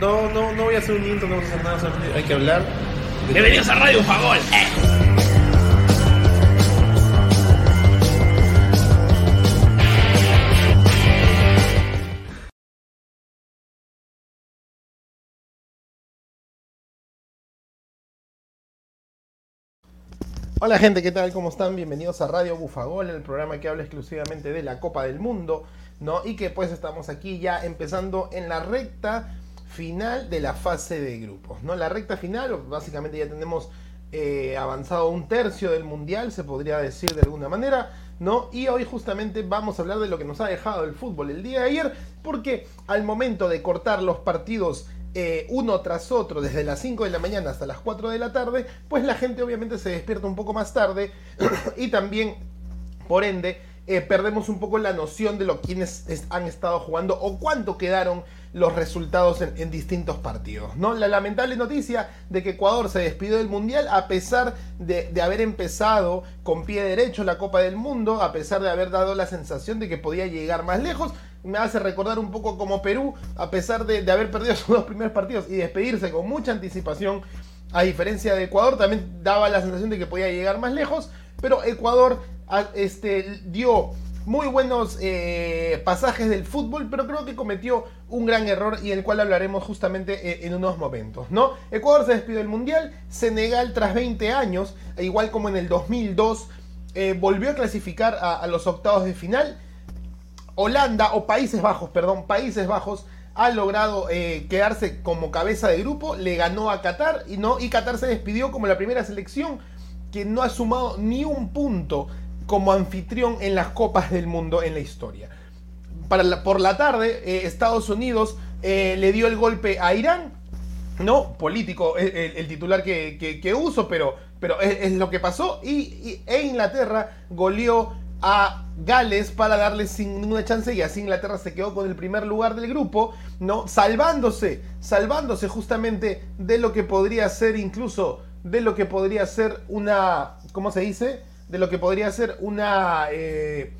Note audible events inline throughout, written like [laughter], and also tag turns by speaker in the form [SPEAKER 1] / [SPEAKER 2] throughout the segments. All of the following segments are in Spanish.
[SPEAKER 1] No, no, no voy a hacer un intro, no vamos a hacer nada, solamente hay que hablar.
[SPEAKER 2] Bienvenidos a Radio Fagol.
[SPEAKER 1] Hola gente, ¿qué tal? ¿Cómo están? Bienvenidos a Radio Bufagol, el programa que habla exclusivamente de la Copa del Mundo, ¿no? Y que pues estamos aquí ya empezando en la recta final de la fase de grupos, ¿no? La recta final, básicamente ya tenemos eh, avanzado un tercio del mundial, se podría decir de alguna manera, ¿no? Y hoy justamente vamos a hablar de lo que nos ha dejado el fútbol el día de ayer, porque al momento de cortar los partidos eh, uno tras otro desde las 5 de la mañana hasta las 4 de la tarde, pues la gente obviamente se despierta un poco más tarde [coughs] y también, por ende, eh, perdemos un poco la noción de lo quienes es- han estado jugando o cuánto quedaron los resultados en, distintos partidos. ¿no? La lamentable noticia de que Ecuador se despidió del Mundial a pesar de, de haber empezado con pie derecho la Copa del Mundo, a pesar de haber dado la sensación de que podía llegar más lejos, me hace recordar un poco como Perú, a pesar de, de haber perdido [laughs] sus dos primeros partidos y despedirse con mucha anticipación, a diferencia de Ecuador, también daba la sensación de que podía llegar más lejos, pero Ecuador a- este, dio muy buenos eh, pasajes del fútbol, pero creo que cometió un gran error y el cual hablaremos justamente eh, en unos momentos, ¿no? Ecuador se despidió del Mundial, Senegal tras 20 años, e igual como en el 2002, eh, volvió a clasificar a- los octavos de final, Holanda o Países Bajos, perdón, Países Bajos ha logrado quedarse como cabeza de grupo, le ganó a Qatar y no y Qatar se despidió como la primera selección que no ha sumado ni un punto como anfitrión en las copas del mundo en la historia. Para por la tarde, eh, Estados Unidos eh, le dio el golpe a Irán, no político el, el- titular que, que- que uso, pero, pero es, lo que pasó. Y, y- e Inglaterra goleó a Gales para darle sin ninguna chance y así Inglaterra se quedó con el primer lugar del grupo, ¿no? Salvándose, salvándose justamente de lo que podría ser incluso, de lo que podría ser una, ¿cómo se dice? De lo que podría ser una... eh,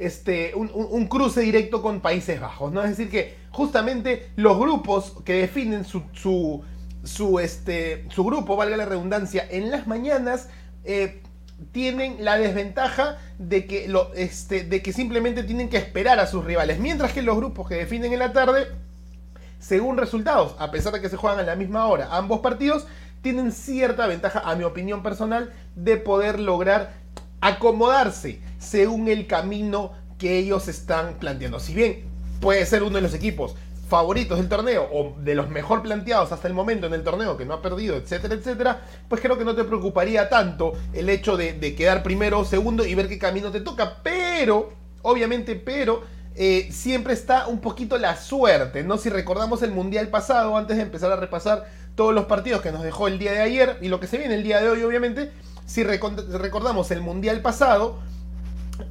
[SPEAKER 1] este, un, cruce directo con Países Bajos, ¿no? Es decir, que justamente los grupos que definen su, su, su, este, su grupo, valga la redundancia, en las mañanas, eh, tienen la desventaja de que, lo, este, de que simplemente tienen que esperar a sus rivales, mientras que los grupos que definen en la tarde, según resultados, a pesar de que se juegan a la misma hora ambos partidos, tienen cierta ventaja, a mi opinión personal, de poder lograr acomodarse según el camino que ellos están planteando. Si bien puede ser uno de los equipos favoritos del torneo o de los mejor planteados hasta el momento en el torneo que no ha perdido, etcétera, etcétera, pues creo que no te preocuparía tanto el hecho de, de quedar primero o segundo y ver qué camino te toca. Pero, obviamente, pero eh, siempre está un poquito la suerte, ¿no? Si recordamos el mundial pasado, antes de empezar a repasar todos los partidos que nos dejó el día de ayer y lo que se viene el día de hoy, obviamente, si recordamos el mundial pasado,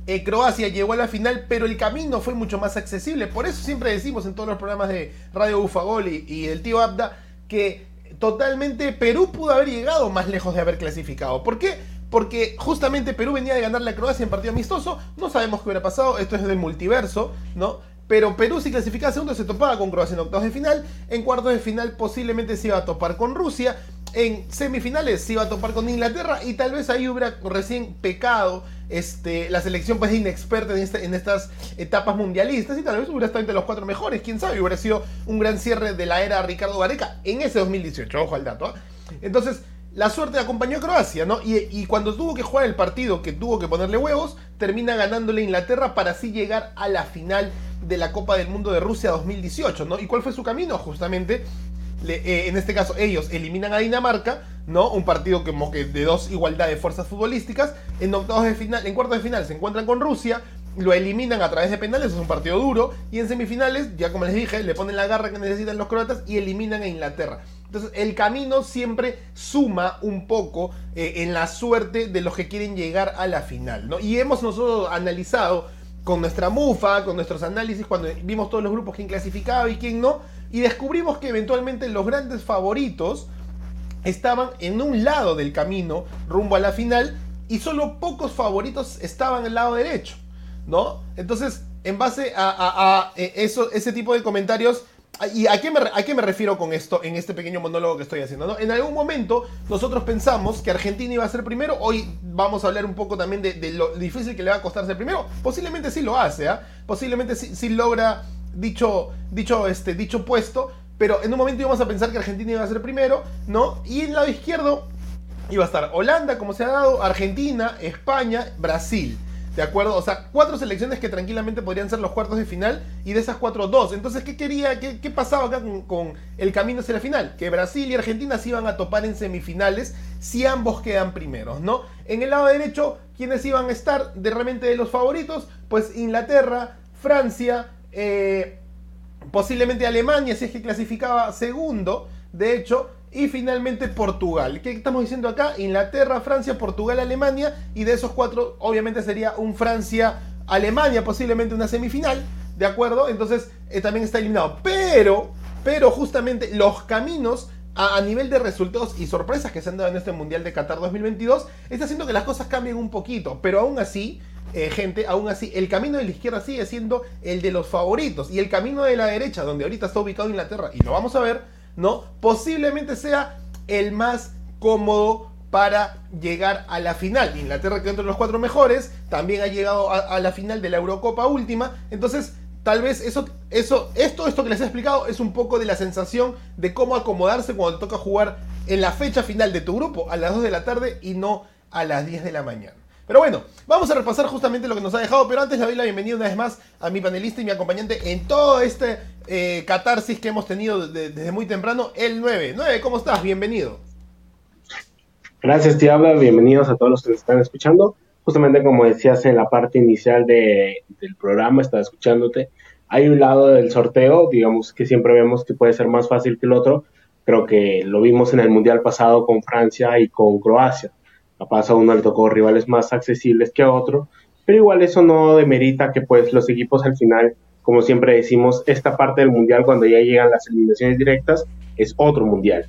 [SPEAKER 1] eh, Croacia llegó a la final, pero el camino fue mucho más accesible. Por eso siempre decimos en todos los programas de Radio Bufagol y, y el tío Abda que totalmente Perú pudo haber llegado más lejos de haber clasificado. ¿Por qué? Porque justamente Perú venía de ganarle a Croacia en partido amistoso. No sabemos qué hubiera pasado. Esto es del multiverso, ¿no? Pero Perú si clasificaba segundo se topaba con Croacia en octavos de final. En cuartos de final posiblemente se iba a topar con Rusia. En semifinales se iba a topar con Inglaterra y tal vez ahí hubiera recién pecado este, la selección pues inexperta en, estas etapas mundialistas y tal vez hubiera estado entre los cuatro mejores, quién sabe, hubiera sido un gran cierre de la era Ricardo Gareca en ese 2018, ojo al dato. ¿ah? Entonces, la suerte acompañó a Croacia, ¿no? Y, cuando tuvo que jugar el partido que tuvo que ponerle huevos, termina ganándole Inglaterra para así llegar a la final de la Copa del Mundo de Rusia 2018, ¿no? ¿Y cuál fue su camino? Justamente eh, en este caso ellos eliminan a Dinamarca, ¿no? Un partido como que de dos igualdad de fuerzas futbolísticas. En octavos de final, en cuartos de final se encuentran con Rusia, lo eliminan a través de penales, es un partido duro. Y en semifinales, ya como les dije, le ponen la garra que necesitan los croatas y eliminan a Inglaterra. Entonces el camino siempre suma un poco eh, en la suerte de los que quieren llegar a la final, ¿no? Y hemos nosotros analizado con nuestra mufa, con nuestros análisis, cuando vimos todos los grupos, quién clasificaba y quién no, y descubrimos que eventualmente los grandes favoritos estaban en un lado del camino rumbo a la final y solo pocos favoritos estaban al lado derecho, ¿no? Entonces, en base a, eh, ese tipo de comentarios, ¿Y a qué, me, refiero con esto en este pequeño monólogo que estoy haciendo? ¿no? En algún momento nosotros pensamos que Argentina iba a ser primero. Hoy vamos a hablar un poco también de, lo difícil que le va a costar ser primero. Posiblemente sí lo hace, ¿ah? Posiblemente sí, logra dicho, dicho, este, dicho puesto. Pero en un momento íbamos a pensar que Argentina iba a ser primero, ¿no? Y en el lado izquierdo iba a estar Holanda, como se ha dado, Argentina, España, Brasil. ¿De acuerdo? O sea, cuatro selecciones que tranquilamente podrían ser los cuartos de final y de esas cuatro, dos. Entonces, ¿qué quería? ¿Qué, pasaba acá con, el camino hacia la final? Que Brasil y Argentina se iban a topar en semifinales si ambos quedan primeros, ¿no? En el lado derecho, ¿quiénes iban a estar de realmente de los favoritos? Pues Inglaterra, Francia, eh, posiblemente Alemania, si es que clasificaba segundo, de hecho, y finalmente Portugal. ¿Qué estamos diciendo acá? Inglaterra, Francia, Portugal, Alemania. Y de esos cuatro, obviamente sería un Francia-Alemania, posiblemente una semifinal. ¿De acuerdo? Entonces eh, también está eliminado. Pero, pero justamente los caminos a, nivel de resultados y sorpresas que se han dado en este Mundial de Qatar 2022 está haciendo que las cosas cambien un poquito. Pero aún así, eh, gente, aún así, el camino de la izquierda sigue siendo el de los favoritos. Y el camino de la derecha, donde ahorita está ubicado Inglaterra, y lo vamos a ver ¿no? Posiblemente sea el más cómodo para llegar a la final. Inglaterra que entre los cuatro mejores, también ha llegado a, la final de la Eurocopa última, entonces tal vez eso, eso, esto, esto que les he explicado es un poco de la sensación de cómo acomodarse cuando te toca jugar en la fecha final de tu grupo a las 2 de la tarde y no a las 10 de la mañana. Pero bueno, vamos a repasar justamente lo que nos ha dejado, pero antes le doy la bienvenida una vez más a mi panelista y mi acompañante en todo este eh, catarsis que hemos tenido desde muy temprano, el 9. 9, ¿cómo estás? Bienvenido.
[SPEAKER 3] Gracias, Tiabla. Bienvenidos a todos los que nos están escuchando. Justamente como decías en la parte inicial del programa, estaba escuchándote. Hay un lado del sorteo, digamos que siempre vemos que puede ser más fácil que el otro. Creo que lo vimos en el Mundial pasado con Francia y con Croacia Capaz a uno le tocó rivales más accesibles que a otro, pero igual eso no demerita que pues los equipos al final, como siempre decimos, esta parte del mundial cuando ya llegan las eliminaciones directas es otro mundial.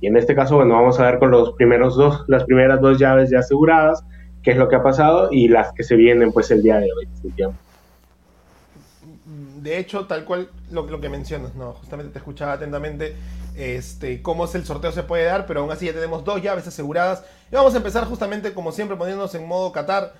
[SPEAKER 3] Y en este caso, bueno, vamos a ver con los primeros dos, las primeras dos llaves ya aseguradas, qué es lo que ha pasado y las que se vienen pues el día de hoy.
[SPEAKER 1] De hecho, tal cual lo, lo que mencionas, no, justamente te escuchaba atentamente este, cómo es el sorteo se puede dar, pero aún así ya tenemos dos llaves aseguradas. Y vamos a empezar justamente, como siempre, poniéndonos en modo Qatar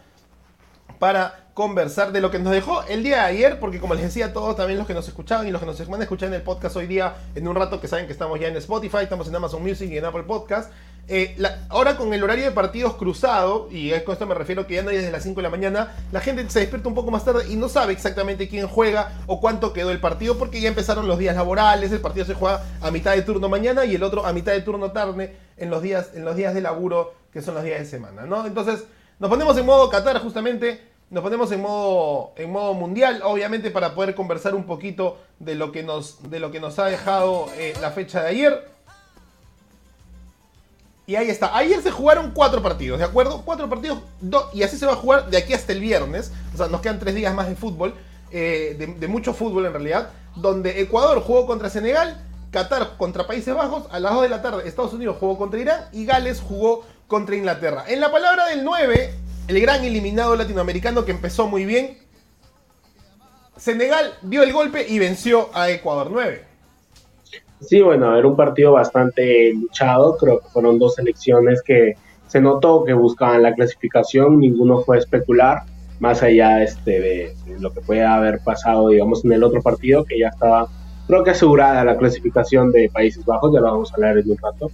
[SPEAKER 1] para conversar de lo que nos dejó el día de ayer, porque como les decía a todos, también los que nos escuchaban y los que nos van a escuchar en el podcast hoy día, en un rato que saben que estamos ya en Spotify, estamos en Amazon Music y en Apple Podcast, eh, ahora con el horario de partidos cruzado, y con esto me refiero que ya no hay desde las 5 de la mañana, la gente se despierta un poco más tarde y no sabe exactamente quién juega o cuánto quedó el partido, porque ya empezaron los días laborales, el partido se juega a mitad de turno mañana y el otro a mitad de turno tarde en los días, en los días de laburo, que son los días de semana, ¿no? Entonces, nos ponemos en modo Qatar justamente, nos ponemos en modo, en modo mundial, obviamente para poder conversar un poquito de lo que nos, de lo que nos ha dejado eh, la fecha de ayer. Y ahí está. Ayer se jugaron cuatro partidos, ¿de acuerdo? Cuatro partidos, y así se va a jugar de aquí hasta el viernes. O sea, nos quedan tres días más de fútbol, eh, de, mucho fútbol en realidad. Donde Ecuador jugó contra Senegal, Qatar contra Países Bajos, a las 2 de la tarde Estados Unidos jugó contra Irán y Gales jugó contra Inglaterra. En la palabra del 9, el gran eliminado latinoamericano que empezó muy bien, Senegal dio el golpe y venció a Ecuador 9.
[SPEAKER 3] Sí, bueno, era un partido bastante luchado, creo que fueron dos selecciones que se notó que buscaban la clasificación, ninguno fue especular, más allá este, de, lo que puede haber pasado, digamos, en el otro partido, que ya estaba, creo que asegurada la clasificación de Países Bajos, ya lo vamos a hablar en un rato,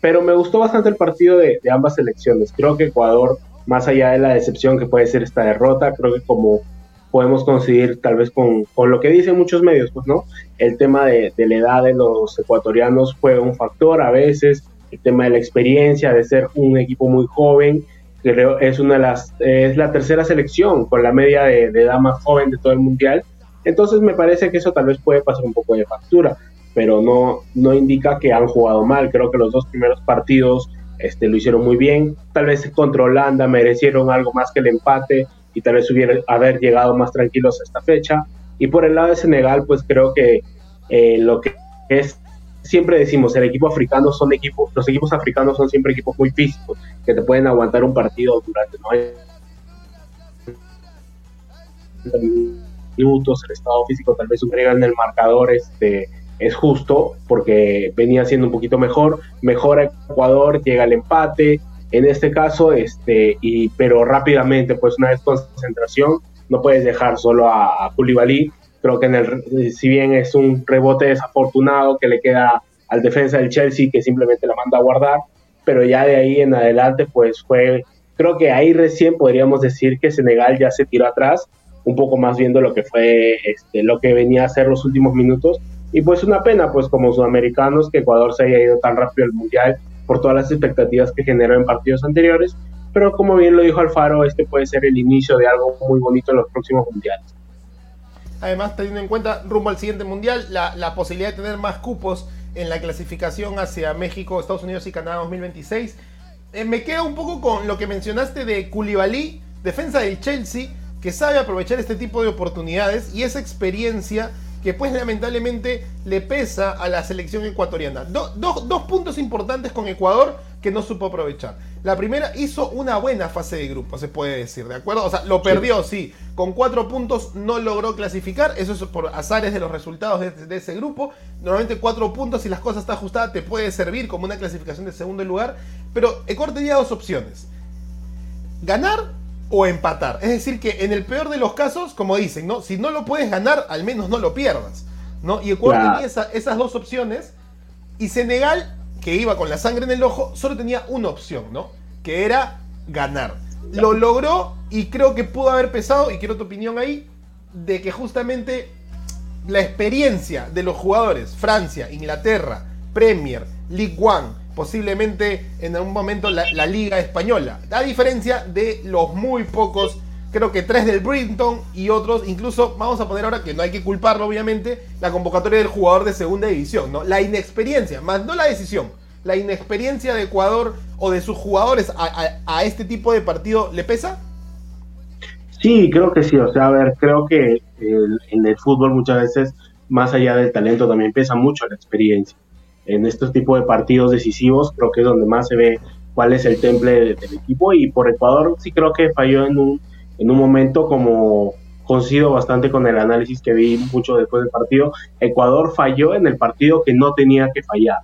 [SPEAKER 3] pero me gustó bastante el partido de, de ambas selecciones, creo que Ecuador, más allá de la decepción que puede ser esta derrota, creo que como podemos conseguir tal vez con, con, lo que dicen muchos medios, pues, ¿no? El tema de, de, la edad de los ecuatorianos fue un factor a veces, el tema de la experiencia, de ser un equipo muy joven, creo es una de las, es la tercera selección con la media de, de edad más joven de todo el mundial, entonces me parece que eso tal vez puede pasar un poco de factura, pero no, no indica que han jugado mal, creo que los dos primeros partidos este, lo hicieron muy bien, tal vez contra Holanda merecieron algo más que el empate, y tal vez hubiera haber llegado más tranquilos a esta fecha. Y por el lado de Senegal, pues creo que eh, lo que es, siempre decimos, el equipo africano son equipos, los equipos africanos son siempre equipos muy físicos, que te pueden aguantar un partido durante minutos, el estado físico tal vez suprega en el marcador este, es justo porque venía siendo un poquito mejor, mejora Ecuador, llega el empate, en este caso, este, y, pero rápidamente, pues una vez concentración, no puedes dejar solo a, a creo que en el, si bien es un rebote desafortunado que le queda al defensa del Chelsea que simplemente la manda a guardar, pero ya de ahí en adelante pues fue, creo que ahí recién podríamos decir que Senegal ya se tiró atrás, un poco más viendo lo que fue este, lo que venía a ser los últimos minutos. Y pues una pena pues como sudamericanos que Ecuador se haya ido tan rápido al mundial por todas las expectativas que generó en partidos anteriores, pero como bien lo dijo Alfaro, este puede ser el inicio de algo muy bonito en los próximos mundiales.
[SPEAKER 1] Además, teniendo en cuenta rumbo al siguiente mundial, la, posibilidad de tener más cupos en la clasificación hacia México, Estados Unidos y Canadá 2026. Eh, me queda un poco con lo que mencionaste de Koulibaly, defensa del Chelsea, que sabe aprovechar este tipo de oportunidades y esa experiencia que pues lamentablemente le pesa a la selección ecuatoriana. dos puntos importantes con Ecuador que no supo aprovechar. La primera hizo una buena fase de grupo, se puede decir, ¿de acuerdo? O sea, lo perdió, sí. Con cuatro puntos no logró clasificar. Eso es por azares de los resultados de, ese grupo. Normalmente cuatro puntos, si las cosas están ajustadas, te puede servir como una clasificación de segundo lugar. Pero Ecuador tenía dos opciones. Ganar o empatar. Es decir, que en el peor de los casos, como dicen, ¿no? Si no lo puedes ganar, al menos no lo pierdas. ¿no? Y Ecuador tenía esas dos opciones. Y Senegal que iba con la sangre en el ojo, solo tenía una opción, ¿no? Que era ganar. Lo logró y creo que pudo haber pesado, y quiero tu opinión ahí, de que justamente la experiencia de los jugadores, Francia, Inglaterra, Premier, League One, posiblemente en algún momento la, Liga Española, a diferencia de los muy pocos, creo que tres del Brinton y otros, incluso vamos a poner ahora que no hay que culparlo obviamente, la convocatoria del jugador de segunda división, ¿no? La inexperiencia, más no la decisión, la inexperiencia de Ecuador o de sus jugadores a, este tipo de partido le pesa?
[SPEAKER 3] Sí, creo que sí. O sea, a ver, creo que en el fútbol muchas veces, más allá del talento, también pesa mucho la experiencia. En estos tipos de partidos decisivos, creo que es donde más se ve cuál es el temple del equipo. Y por Ecuador sí creo que falló en un, en un momento como coincido bastante con el análisis que vi mucho después del partido. Ecuador falló en el partido que no tenía que fallar.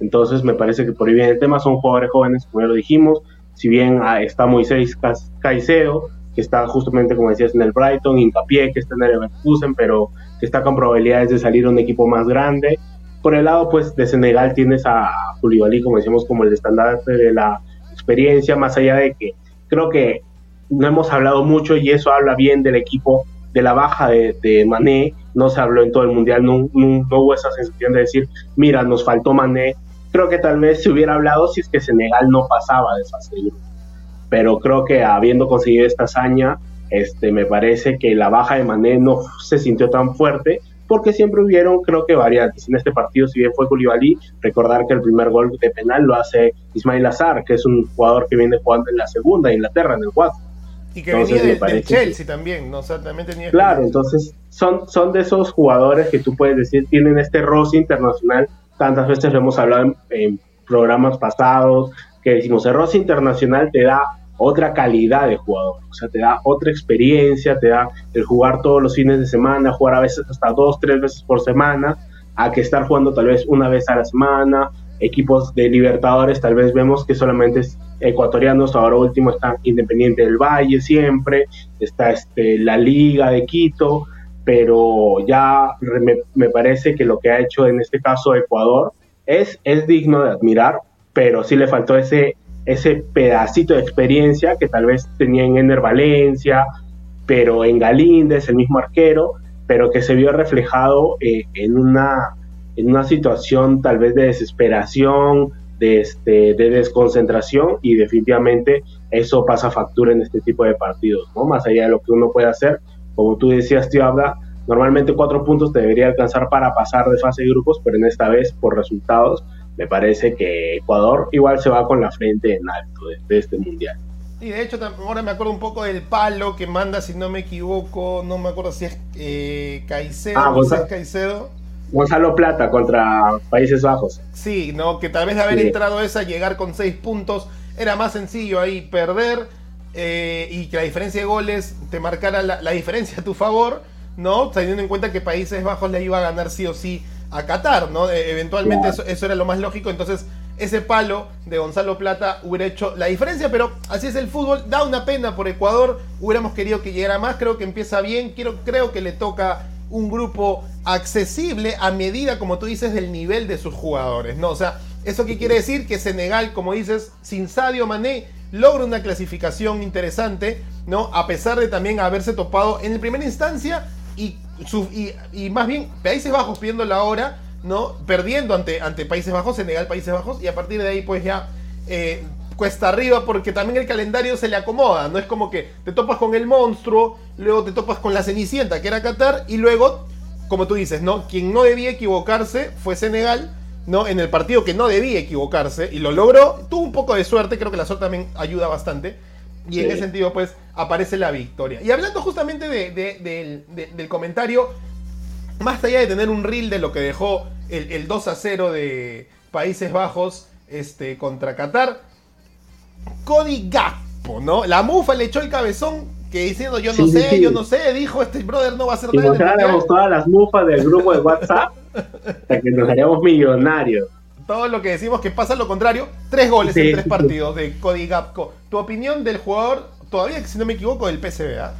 [SPEAKER 3] Entonces me parece que por ahí viene el tema, son jugadores jóvenes, como ya lo dijimos, si bien ah, está Moisés Caicedo, que está justamente, como decías, en el Brighton, Hincapié, que está en el Leverkusen, pero que está con probabilidades de salir un equipo más grande. Por el lado, pues, de Senegal tienes a Koulibaly, como decíamos, como el estandarte de la experiencia, más allá de que creo que no hemos hablado mucho y eso habla bien del equipo, de la baja de, de Mané, no se habló en todo el Mundial, no, hubo esa sensación de decir, mira, nos faltó Mané, creo que tal vez se hubiera hablado si es que Senegal no pasaba de fase Pero creo que habiendo conseguido esta hazaña, este, me parece que la baja de Mané no se sintió tan fuerte porque siempre hubieron, creo que variantes. En este partido, si bien fue Koulibaly, recordar que el primer gol de penal lo hace Ismail Azar, que es un jugador que viene jugando en la segunda, Inglaterra, en el Watford.
[SPEAKER 1] Y que venía del, Chelsea también, ¿no? O sea, también tenía
[SPEAKER 3] Claro, entonces son, son de esos jugadores que tú puedes decir tienen este roce internacional tantas veces lo hemos hablado en, programas pasados, que decimos, el roce internacional te da otra calidad de jugador, o sea, te da otra experiencia, te da el jugar todos los fines de semana, jugar a veces hasta dos, tres veces por semana, a que estar jugando tal vez una vez a la semana, equipos de Libertadores, tal vez vemos que solamente es ecuatorianos, ahora último está Independiente del Valle siempre, está este, la Liga de Quito, pero ya me, parece que lo que ha hecho en este caso Ecuador es, es digno de admirar, pero sí le faltó ese, ese pedacito de experiencia que tal vez tenía en Ener Valencia, pero en Galíndez, el mismo arquero, pero que se vio reflejado eh, en, una, en una situación tal vez de desesperación, de, este, de desconcentración y definitivamente eso pasa factura en este tipo de partidos, ¿no? Más allá de lo que uno puede hacer, como tú decías, tío Abda, normalmente cuatro puntos te debería alcanzar para pasar de fase de grupos, pero en esta vez, por resultados, me parece que Ecuador igual se va con la frente en alto de, este mundial.
[SPEAKER 1] Y de hecho, ahora me acuerdo un poco del palo que manda, si no me equivoco, no me acuerdo si es eh, Caicedo, ah, Gonzalo, Caicedo.
[SPEAKER 3] Gonzalo Plata contra Países Bajos.
[SPEAKER 1] Sí, no, que tal vez de haber entrado esa, llegar con seis puntos, era más sencillo ahí perder eh, y que la diferencia de goles te marcara la, diferencia a tu favor, ¿no? Teniendo en cuenta que Países Bajos le iba a ganar sí o sí a Qatar, ¿no? E, eventualmente eso, eso era lo más lógico, entonces ese palo de Gonzalo Plata hubiera hecho la diferencia, pero así es el fútbol, da una pena por Ecuador, hubiéramos querido que llegara más, creo que empieza bien, quiero, creo que le toca un grupo accesible a medida, como tú dices, del nivel de sus jugadores, ¿no? O sea, ¿eso qué quiere decir? Que Senegal, como dices, sin Sadio Mané, logra una clasificación interesante, ¿no? A pesar de también haberse topado en primera instancia y, y, más bien Países Bajos pidiendo la hora, ¿no? Perdiendo ante, ante Países Bajos, Senegal, Países Bajos, y a partir de ahí, pues ya eh, cuesta arriba, porque también el calendario se le acomoda, no es como que te topas con el monstruo, luego te topas con la Cenicienta, que era Qatar, y luego, como tú dices, ¿no? Quien no debía equivocarse fue Senegal, ¿no? En el partido que no debía equivocarse, y lo logró, tuvo un poco de suerte, creo que la suerte también ayuda bastante. Y en ese sentido, pues, aparece la victoria. Y hablando justamente del comentario, más allá de tener un reel de lo que dejó el, 2 a 0 de Países Bajos este, contra Qatar, Cody Gakpo, ¿no? La mufa le echó el cabezón que diciendo yo no sé, yo no sé, dijo este brother no va a hacer
[SPEAKER 3] nada. Si todas las mufas del grupo de WhatsApp [laughs] hasta que nos haríamos millonarios.
[SPEAKER 1] Todo lo que decimos que pasa lo contrario, tres goles en tres partidos de Cody Gapco. Tu opinión del jugador, todavía si no me equivoco, del PSV, ¿ah?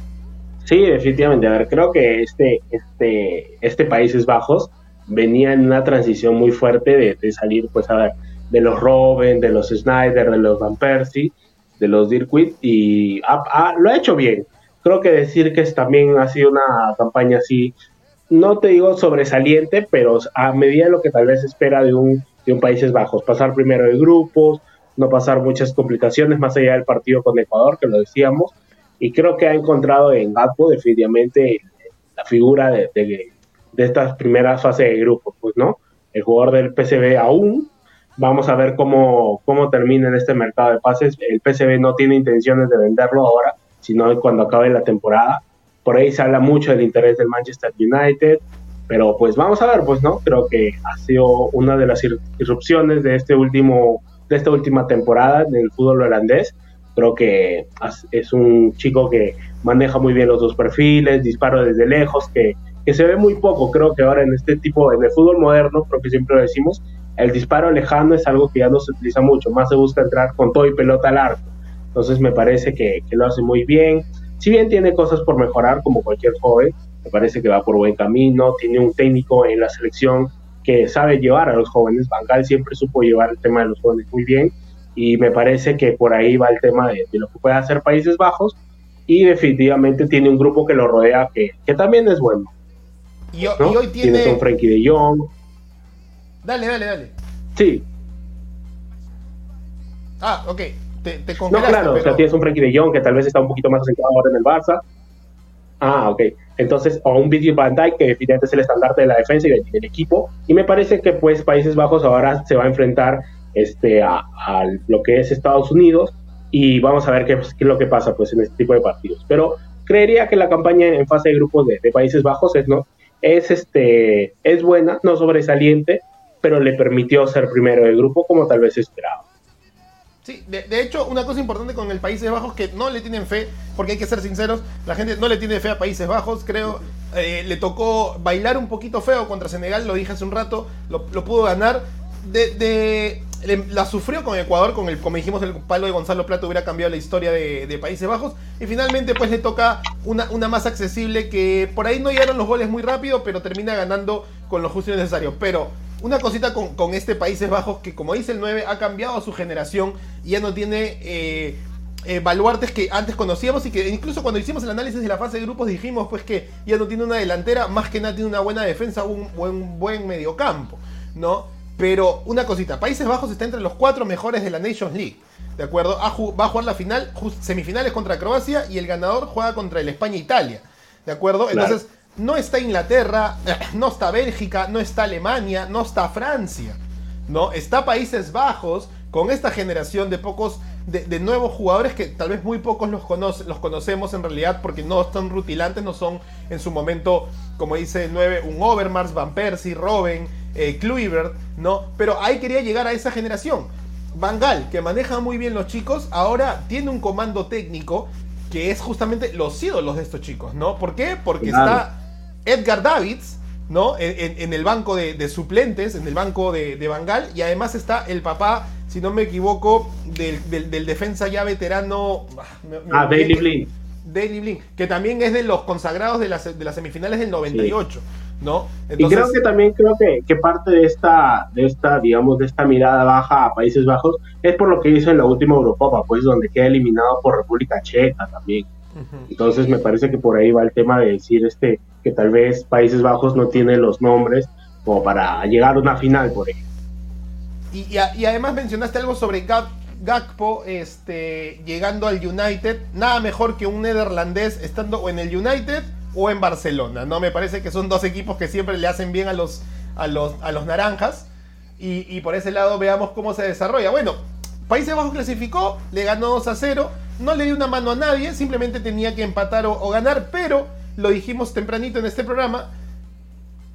[SPEAKER 3] Sí, definitivamente. A ver, creo que este, este, este Países Bajos venía en una transición muy fuerte de, salir, pues, a ver, de los Robben, de los Snyder, de los Van Persie, de los Dirkwit, y lo ha hecho bien. Creo que decir que es, también ha sido una campaña así, no te digo sobresaliente, pero a medida de lo que tal vez espera de un, de un Países Bajos, pasar primero de grupos, no pasar muchas complicaciones más allá del partido con Ecuador, que lo decíamos, y creo que ha encontrado en Gatpo definitivamente la figura de, de, estas primeras fases de grupo, pues, ¿no? El jugador del PCB aún, vamos a ver cómo, cómo termina en este mercado de pases. El PCB no tiene intenciones de venderlo ahora, sino cuando acabe la temporada. Por ahí se habla mucho del interés del Manchester United, pero pues vamos a ver, pues no, creo que ha sido una de las irrupciones de este último de esta última temporada del fútbol holandés Creo que es un chico que maneja muy bien los dos perfiles, disparo desde lejos, que, que se ve muy poco. Creo que ahora en este tipo, en el fútbol moderno, creo que siempre lo decimos, el disparo lejano es algo que ya no se utiliza mucho, más se busca entrar con todo y pelota al arco. Entonces me parece que, que, lo hace muy bien. Si bien tiene cosas por mejorar, como cualquier joven, me parece que va por buen camino. Tiene un técnico en la selección que sabe llevar a los jóvenes. Bangal siempre supo llevar el tema de los jóvenes muy bien y me parece que por ahí va el tema de, lo que puede hacer Países Bajos y definitivamente tiene un grupo que lo rodea que, también es bueno.
[SPEAKER 1] Y, hoy tiene...
[SPEAKER 3] Tienes un Frankie de Jong.
[SPEAKER 1] Dale, dale, dale.
[SPEAKER 3] Sí.
[SPEAKER 1] Ah, ok. Te, te
[SPEAKER 3] no, claro, o sea, tienes un Frankie de Jong que tal vez está un poquito más asentado ahora en el Barça. Ah, ok. Entonces, o un Virgil van Dijk, que definitivamente es el estandarte de la defensa y del, del, equipo. Y me parece que, pues, Países Bajos ahora se va a enfrentar este, a, lo que es Estados Unidos y vamos a ver qué, es lo que pasa pues, en este tipo de partidos. Pero creería que la campaña en fase de grupos de, Países Bajos es, ¿no? es, este, es buena, no sobresaliente, pero le permitió ser primero del grupo como tal vez esperaba.
[SPEAKER 1] Sí, de, hecho, una cosa importante con el Países Bajos que no le tienen fe, porque hay que ser sinceros, la gente no le tiene fe a Países Bajos, creo, eh, le tocó bailar un poquito feo contra Senegal, lo dije hace un rato, lo, pudo ganar. de, la sufrió con Ecuador, con el, como dijimos, el palo de Gonzalo Plata hubiera cambiado la historia de, Países Bajos. Y finalmente, pues le toca una, una, más accesible que por ahí no llegaron los goles muy rápido, pero termina ganando con lo justo y necesario. Pero una cosita con, este Países Bajos que, como dice el 9, ha cambiado a su generación y ya no tiene eh, eh, baluartes que antes conocíamos y que incluso cuando hicimos el análisis de la fase de grupos dijimos pues que ya no tiene una delantera, más que nada tiene una buena defensa, un, un buen mediocampo, ¿no? Pero una cosita, Países Bajos está entre los cuatro mejores de la Nations League. ¿De acuerdo? Va a jugar la final, semifinales contra Croacia y el ganador juega contra el España-Italia. ¿De acuerdo? Entonces, no está Inglaterra, [clears throat] no está Bélgica, no está Alemania, no está Francia. ¿No? Está Países Bajos con esta generación de pocos, de, nuevos jugadores que tal vez muy pocos los, los conocemos en realidad porque no están rutilantes, no son en su momento, como dice el 9, un Overmars, Van Persie, Robben, eh, ¿no? Pero ahí quería llegar a esa generación. Bangal, que maneja muy bien los chicos, ahora tiene un comando técnico que es justamente los ídolos de estos chicos, ¿no? ¿Por qué? Porque está Edgar Davids, ¿no? En, el banco de, suplentes, en el banco de, de Bangal, y además está el papá, si no me equivoco, del, defensa ya veterano.
[SPEAKER 3] ah, Daily Blink.
[SPEAKER 1] Daily Blink, que también es de los consagrados de las, de las semifinales del 98. ¿No?
[SPEAKER 3] y creo que también creo que, que, parte de esta, de esta, digamos, de esta mirada baja a Países Bajos es por lo que hizo en la última Eurocopa, pues donde queda eliminado por República Checa también. Entonces me parece que por ahí va el tema de decir este que tal vez Países Bajos no tiene los nombres como para llegar a una final por ejemplo.
[SPEAKER 1] Y, además mencionaste algo sobre Gakpo este, llegando al United. Nada mejor que un neerlandés estando o en el United o en Barcelona. ¿no? Me parece que son dos equipos que siempre le hacen bien a los, a los, a los naranjas. Y, y por ese lado veamos cómo se desarrolla. Bueno, Países Bajos clasificó, le ganó 2 a 0 no le dio una mano a nadie, simplemente tenía que empatar o, ganar, pero lo dijimos tempranito en este programa,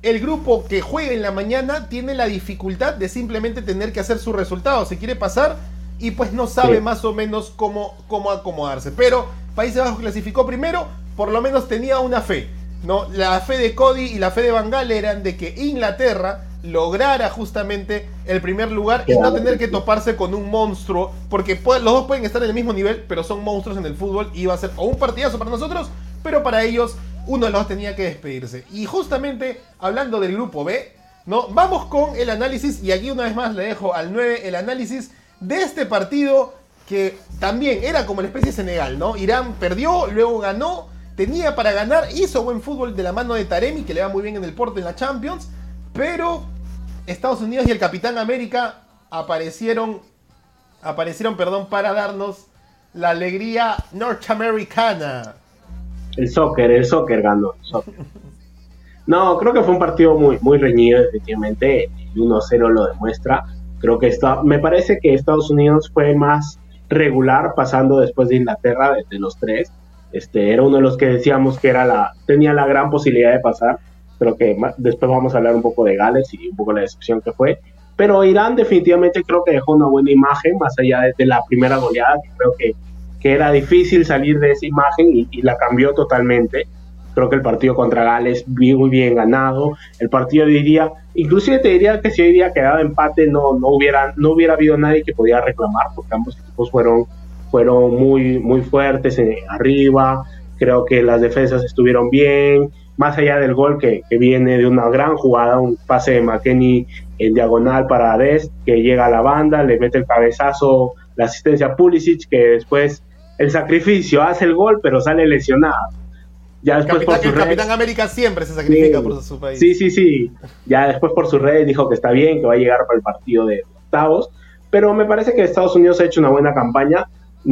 [SPEAKER 1] el grupo que juega en la mañana tiene la dificultad de simplemente tener que hacer su resultado, se quiere pasar y pues no sabe más o menos cómo, cómo acomodarse. Pero Países Bajos clasificó primero, por lo menos tenía una fe. ¿no? La fe de Cody y la fe de Bangal eran de que Inglaterra lograra justamente el primer lugar y no tener que toparse con un monstruo, porque los dos pueden estar en el mismo nivel, pero son monstruos en el fútbol y va a ser o un partidazo para nosotros, pero para ellos uno de los dos tenía que despedirse. Y justamente hablando del grupo B, ¿no? Vamos con el análisis y aquí una vez más le dejo al 9 el análisis de este partido que también era como la especie de Senegal, ¿no? Irán perdió, luego ganó, tenía para ganar, hizo buen fútbol de la mano de Taremi, que le va muy bien en el porte en la Champions, pero Estados Unidos y el Capitán América aparecieron, aparecieron, perdón, para darnos la alegría norteamericana.
[SPEAKER 3] El soccer, el soccer ganó. No, creo que fue un partido muy, muy reñido, efectivamente. El 1-0 lo demuestra. Creo que me parece que Estados Unidos fue más regular pasando después de Inglaterra de, los tres. Este, era uno de los que decíamos que era la, tenía la gran posibilidad de pasar Creo que después vamos a hablar un poco de Gales y un poco la decepción que fue. Pero Irán definitivamente creo que dejó una buena imagen, más allá de, la primera goleada, que creo que, que, era difícil salir de esa imagen y, la cambió totalmente. Creo que el partido contra Gales muy bien ganado. El partido diría, inclusive te diría que si hoy día quedaba empate no, no, hubiera, no hubiera habido nadie que podía reclamar, porque ambos equipos fueron, fueron muy, muy fuertes en, arriba. Creo que las defensas estuvieron bien más allá del gol que, viene de una gran jugada, un pase de McKenny en diagonal para Ades, que llega a la banda, le mete el cabezazo, la asistencia a Pulisic, que después el sacrificio hace el gol, pero sale lesionado.
[SPEAKER 1] Ya después por su el Capitán América siempre se sacrifica por su país.
[SPEAKER 3] Sí, sí, sí. Ya después por sus redes dijo que está bien, que va a llegar para el partido de octavos. Pero me parece que Estados Unidos ha hecho una buena campaña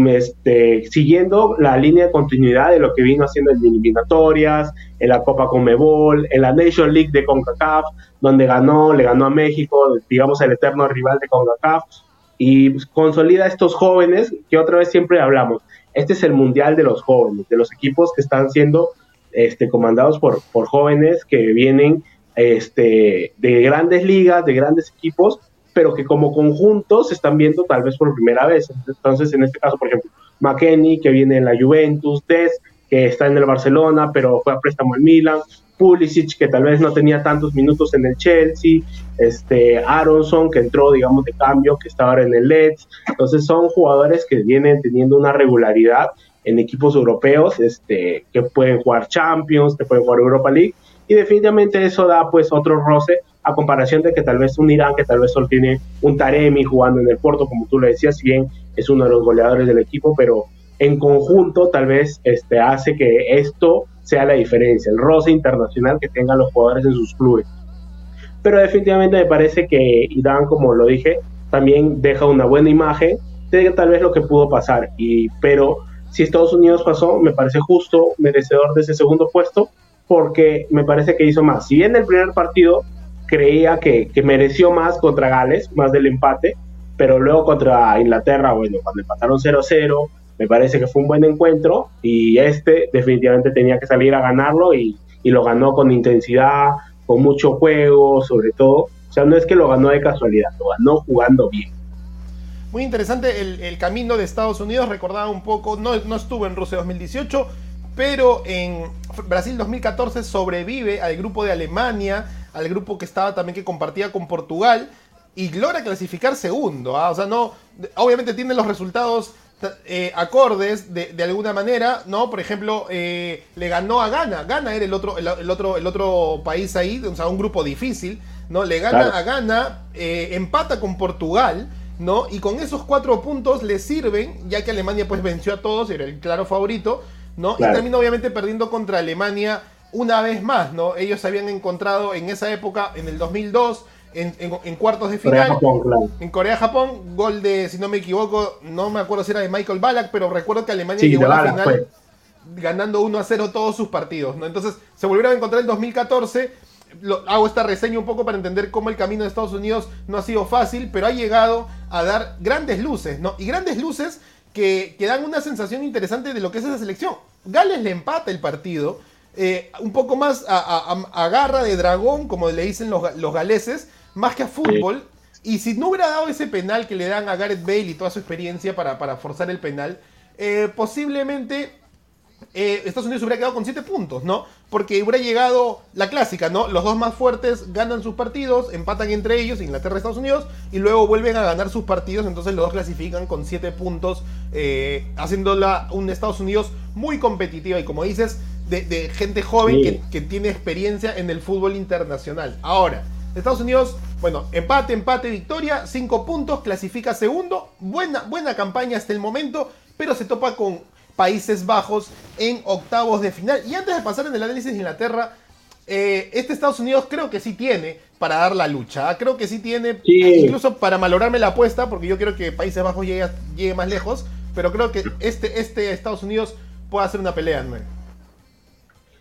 [SPEAKER 3] este, siguiendo la línea de continuidad de lo que vino haciendo en eliminatorias, en la Copa Conmebol, en la Nation League de CONCACAF, donde ganó, le ganó a México, digamos el eterno rival de CONCACAF, y consolida a estos jóvenes que otra vez siempre hablamos. Este es el mundial de los jóvenes, de los equipos que están siendo este, comandados por, por jóvenes que vienen este, de grandes ligas, de grandes equipos, pero que como conjunto se están viendo tal vez por primera vez. Entonces, en este caso, por ejemplo, McKenny, que viene en la Juventus, Des, que está en el Barcelona, pero fue a préstamo en Milan, Pulisic, que tal vez no tenía tantos minutos en el Chelsea, este, Aronson, que entró, digamos, de cambio, que está ahora en el Leeds. Entonces, son jugadores que vienen teniendo una regularidad en equipos europeos, este, que pueden jugar Champions, que pueden jugar Europa League, y definitivamente eso da pues otro roce a comparación de que tal vez un Irán que tal vez solo tiene un Taremi jugando en el Porto, como tú lo decías, bien es uno de los goleadores del equipo, pero en conjunto tal vez este, hace que esto sea la diferencia, el roce internacional que tengan los jugadores en sus clubes. Pero definitivamente me parece que Irán, como lo dije, también deja una buena imagen de tal vez lo que pudo pasar. Y, pero si Estados Unidos pasó, me parece justo, merecedor de ese segundo puesto, porque me parece que hizo más. Si bien el primer partido creía que, mereció más contra Gales, más del empate, pero luego contra Inglaterra, bueno, cuando empataron 0-0, me parece que fue un buen encuentro y este definitivamente tenía que salir a ganarlo y, lo ganó con intensidad, con mucho juego, sobre todo. O sea, no es que lo ganó de casualidad, lo ganó jugando bien.
[SPEAKER 1] Muy interesante el, camino de Estados Unidos, recordaba un poco, no, no estuvo en Rusia 2018, pero en Brasil 2014 sobrevive al grupo de Alemania, al grupo que estaba también que compartía con Portugal y logra clasificar segundo. ¿ah? O sea, no, obviamente tiene los resultados eh, acordes de, alguna manera, ¿no? Por ejemplo, eh, le ganó a Ghana. Ghana era el otro, el, otro, el otro país ahí, o sea, un grupo difícil, ¿no? Le gana a Ghana, eh, empata con Portugal. ¿no? Y con esos cuatro puntos le sirven, ya que Alemania pues venció a todos, era el claro favorito, ¿no? Y termina obviamente perdiendo contra Alemania una vez más, ¿no? Ellos habían encontrado en esa época, en el 2002, en, cuartos de final. En Corea-Japón, gol de, si no me equivoco, no me acuerdo si era de Michael Ballack, pero recuerdo que Alemania llegó a la final ganando 1 a 0 todos sus partidos. ¿no? Entonces se volvieron a encontrar en 2014. hago esta reseña un poco para entender cómo el camino de Estados Unidos no ha sido fácil, pero ha llegado a dar grandes luces, ¿no? Y grandes luces que, dan una sensación interesante de lo que es esa selección. Gales le empata el partido, eh, un poco más a, garra de dragón, como le dicen los, los galeses, más que a fútbol. Y si no hubiera dado ese penal que le dan a Gareth Bale y toda su experiencia para, para forzar el penal, eh, posiblemente eh, Estados Unidos hubiera quedado con 7 puntos, ¿no? Porque hubiera llegado la clásica, ¿no? Los dos más fuertes ganan sus partidos, empatan entre ellos, Inglaterra y Estados Unidos, y luego vuelven a ganar sus partidos, entonces los dos clasifican con 7 puntos, eh, haciéndola un Estados Unidos muy competitiva y como dices, de, gente joven que, que tiene experiencia en el fútbol internacional. Ahora, Estados Unidos, bueno, empate, empate, victoria, cinco puntos, clasifica segundo, buena, buena campaña hasta el momento, pero se topa con Países Bajos en octavos de final. Y antes de pasar en el análisis de Inglaterra, eh, este Estados Unidos creo que sí tiene para dar la lucha. ¿ah? Creo que sí tiene, incluso para malograrme la apuesta, porque yo quiero que Países Bajos llegue, llegue más lejos, pero creo que este, este Estados Unidos puede hacer una pelea. ¿no?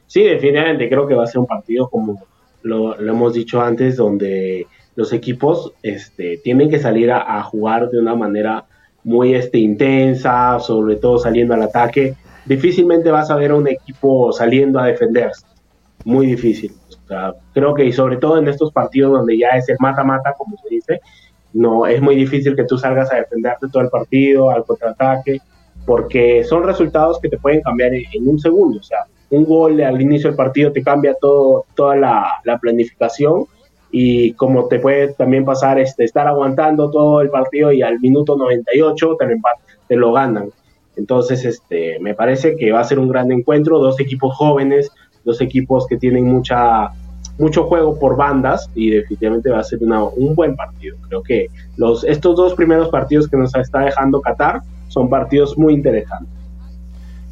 [SPEAKER 3] Sí, definitivamente creo que va a ser un partido como lo, hemos dicho antes, donde los equipos este, tienen que salir a, jugar de una manera muy este, intensa, sobre todo saliendo al ataque. Difícilmente vas a ver a un equipo saliendo a defenderse. Muy difícil. creo que y sobre todo en estos partidos donde ya es el mata-mata, como se dice, no es muy difícil que tú salgas a defenderte todo el partido, al contraataque, porque son resultados que te pueden cambiar en, en un segundo. O sea, un gol al inicio del partido te cambia todo, toda la, planificación y como te puede también pasar este, estar aguantando todo el partido y al minuto 98 te lo, te lo ganan. Entonces, este, me parece que va a ser un gran encuentro, dos equipos jóvenes, dos equipos que tienen mucha, mucho juego por bandas y definitivamente va a ser una, un buen partido. Creo que los, estos dos primeros partidos que nos está dejando Qatar son partidos muy interesantes.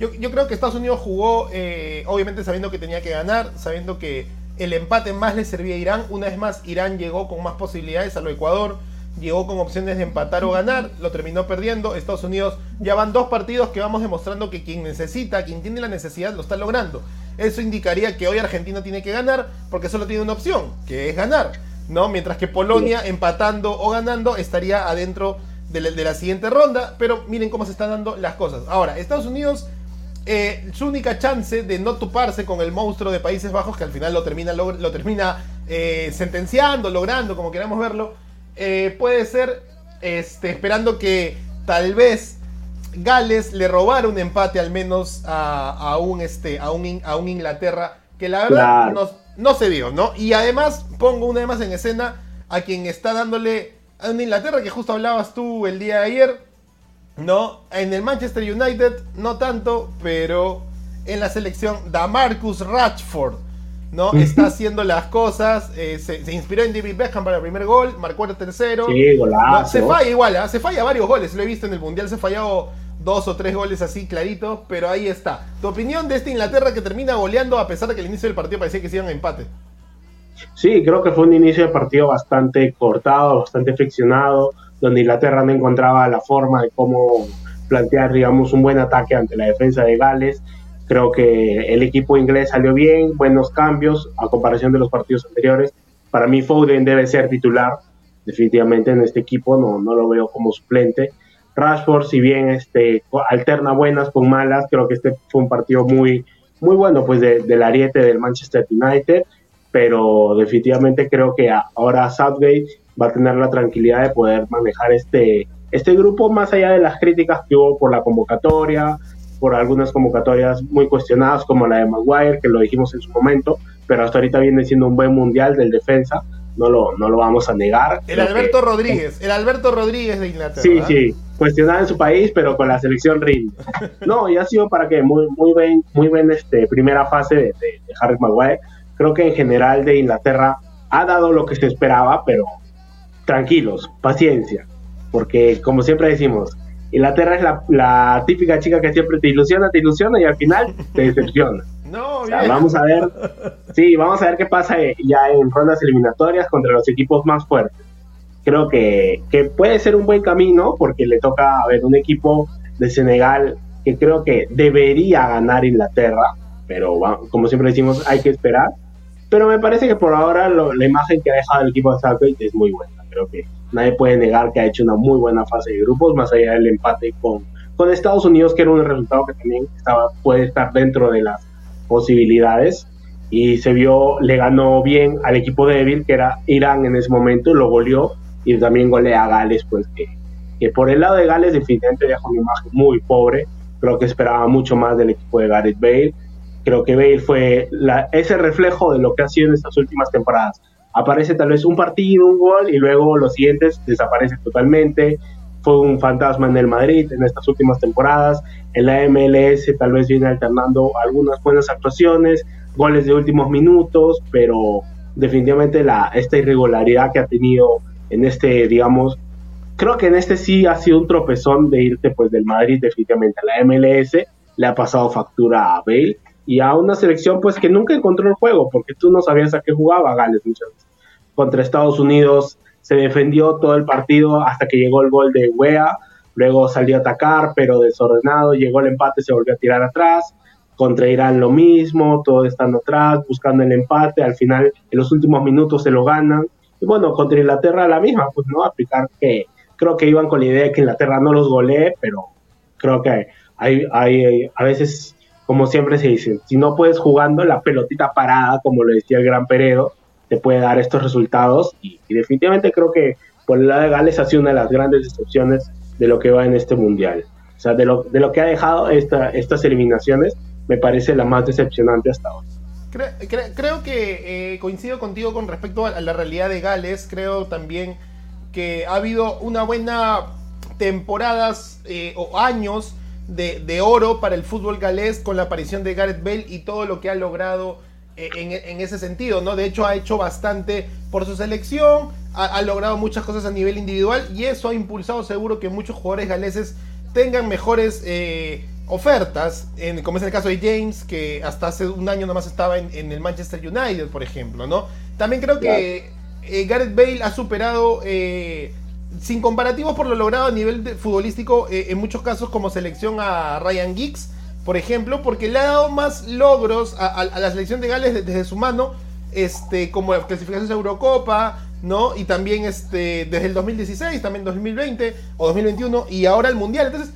[SPEAKER 1] Yo, creo que Estados Unidos jugó, eh, obviamente sabiendo que tenía que ganar, sabiendo que el empate más le servía a Irán. Una vez más, Irán llegó con más posibilidades a lo Ecuador, llegó con opciones de empatar o ganar, lo terminó perdiendo. Estados Unidos ya van dos partidos que vamos demostrando que quien necesita, quien tiene la necesidad, lo está logrando. Eso indicaría que hoy Argentina tiene que ganar porque solo tiene una opción, que es ganar. ¿no? Mientras que Polonia, empatando o ganando, estaría adentro de la siguiente ronda. Pero miren cómo se están dando las cosas. Ahora, Estados Unidos eh, su única chance de no toparse con el monstruo de Países Bajos, que al final lo termina, lo, termina eh, sentenciando, logrando, como queramos verlo, eh, puede ser este, esperando que tal vez Gales le robara un empate al menos a, un, este, a, un, a un Inglaterra, que la verdad no, se dio, ¿no? Y además pongo una vez más en escena a quien está dándole a un Inglaterra, que justo hablabas tú el día de ayer, no, en el Manchester United no tanto, pero en la selección Damarcus Ratchford, ¿no? Está haciendo las cosas, eh, se, inspiró en David Beckham para el primer gol, marcó el tercero.
[SPEAKER 3] Sí, golazo.
[SPEAKER 1] se falla igual, ¿ah? se falla varios goles, lo he visto en el Mundial, se ha fallado dos o tres goles así claritos, pero ahí está. ¿Tu opinión de esta Inglaterra que termina goleando a pesar de que el inicio del partido parecía que se iban a empate?
[SPEAKER 3] Sí, creo que fue un inicio de partido bastante cortado, bastante friccionado donde Inglaterra no encontraba la forma de cómo plantear, digamos, un buen ataque ante la defensa de Gales. Creo que el equipo inglés salió bien, buenos cambios a comparación de los partidos anteriores. Para mí Foden debe ser titular definitivamente en este equipo, no, no lo veo como suplente. Rashford, si bien este, alterna buenas con malas, creo que este fue un partido muy, muy bueno pues del ariete del Manchester United, pero definitivamente creo que ahora Southgate va a tener la tranquilidad de poder manejar este, este grupo más allá de las críticas que hubo por la convocatoria, por algunas convocatorias muy cuestionadas como la de Maguire, que lo dijimos en su momento, pero hasta ahorita viene siendo un buen mundial del defensa, no lo, no lo vamos a negar.
[SPEAKER 1] El Alberto Rodríguez, el Alberto Rodríguez de Inglaterra.
[SPEAKER 3] Sí, sí, cuestionado en su país, pero con la selección rinde. No, y ha sido para que muy, muy bien, muy bien este, primera fase de, de, Harry Maguire. Creo que en general de Inglaterra ha dado lo que se esperaba, pero tranquilos, paciencia, porque como siempre decimos, Inglaterra es la, la típica chica que siempre te ilusiona, te ilusiona y al final te decepciona. [laughs]
[SPEAKER 1] No,
[SPEAKER 3] vamos a ver, sí, vamos a ver qué pasa ya en rondas eliminatorias contra los equipos más fuertes. Creo que, que puede ser un buen camino porque le toca a ver un equipo de Senegal que creo que debería ganar Inglaterra, pero como siempre decimos, hay que esperar. Pero me parece que por ahora la imagen que ha dejado el equipo de Southgate es muy buena. Creo que nadie puede negar que ha hecho una muy buena fase de grupos, más allá del empate con, con Estados Unidos, que era un resultado que también estaba, puede estar dentro de las posibilidades. Y se vio, le ganó bien al equipo débil que era Irán en ese momento, lo goleó y también golea a Gales, pues que, que por el lado de Gales definitivamente dejó una imagen muy pobre, creo que esperaba mucho más del equipo de Gareth Bale, creo que Bale fue la, ese reflejo de lo que ha sido en estas últimas temporadas. Aparece tal vez un partido, un gol y luego los siguientes desaparecen totalmente. Fue un fantasma en el Madrid en estas últimas temporadas. En la MLS tal vez viene alternando algunas buenas actuaciones, goles de últimos minutos, pero definitivamente la, esta irregularidad que ha tenido en este, digamos, creo que en este sí ha sido un tropezón de irte pues del Madrid definitivamente a la MLS, le ha pasado factura a Bale y a una selección pues que nunca encontró el juego porque tú no sabías a qué jugaba Gales muchas veces. Contra Estados Unidos se defendió todo el partido hasta que llegó el gol de Wea luego salió a atacar, pero desordenado, llegó el empate, se volvió a tirar atrás, contra Irán lo mismo, todo estando atrás, buscando el empate, al final en los últimos minutos se lo ganan, y bueno, contra Inglaterra la misma, pues no, aplicar que creo que iban con la idea de que Inglaterra no los golee, pero creo que hay, hay, a veces, como siempre se dice, si no puedes jugando la pelotita parada, como lo decía el gran Peredo, te puede dar estos resultados, y, y definitivamente creo que por el lado de Gales ha sido una de las grandes decepciones de lo que va en este mundial. O sea, de lo, de lo que ha dejado esta, estas eliminaciones, me parece la más decepcionante hasta ahora.
[SPEAKER 1] Creo, que eh, coincido contigo con respecto a la realidad de Gales. Creo también que ha habido una buena temporadas eh, o años de, de, oro para el fútbol galés con la aparición de Gareth Bale y todo lo que ha logrado eh, en, ese sentido, ¿no? De hecho, ha hecho bastante por su selección, ha, logrado muchas cosas a nivel individual y eso ha impulsado seguro que muchos jugadores galeses tengan mejores eh, ofertas, en, como es el caso de James, que hasta hace un año nomás estaba en, el Manchester United, por ejemplo, ¿no? También creo que eh, Gareth Bale ha superado, sin comparativos por lo logrado a nivel futbolístico, en muchos casos como selección a Ryan Giggs, por ejemplo, porque le ha dado más logros a, la selección de Gales desde, su mano, este, como clasificaciones de Eurocopa, ¿no? Y también este, desde el 2016, también 2020 o 2021 y ahora el Mundial. Entonces,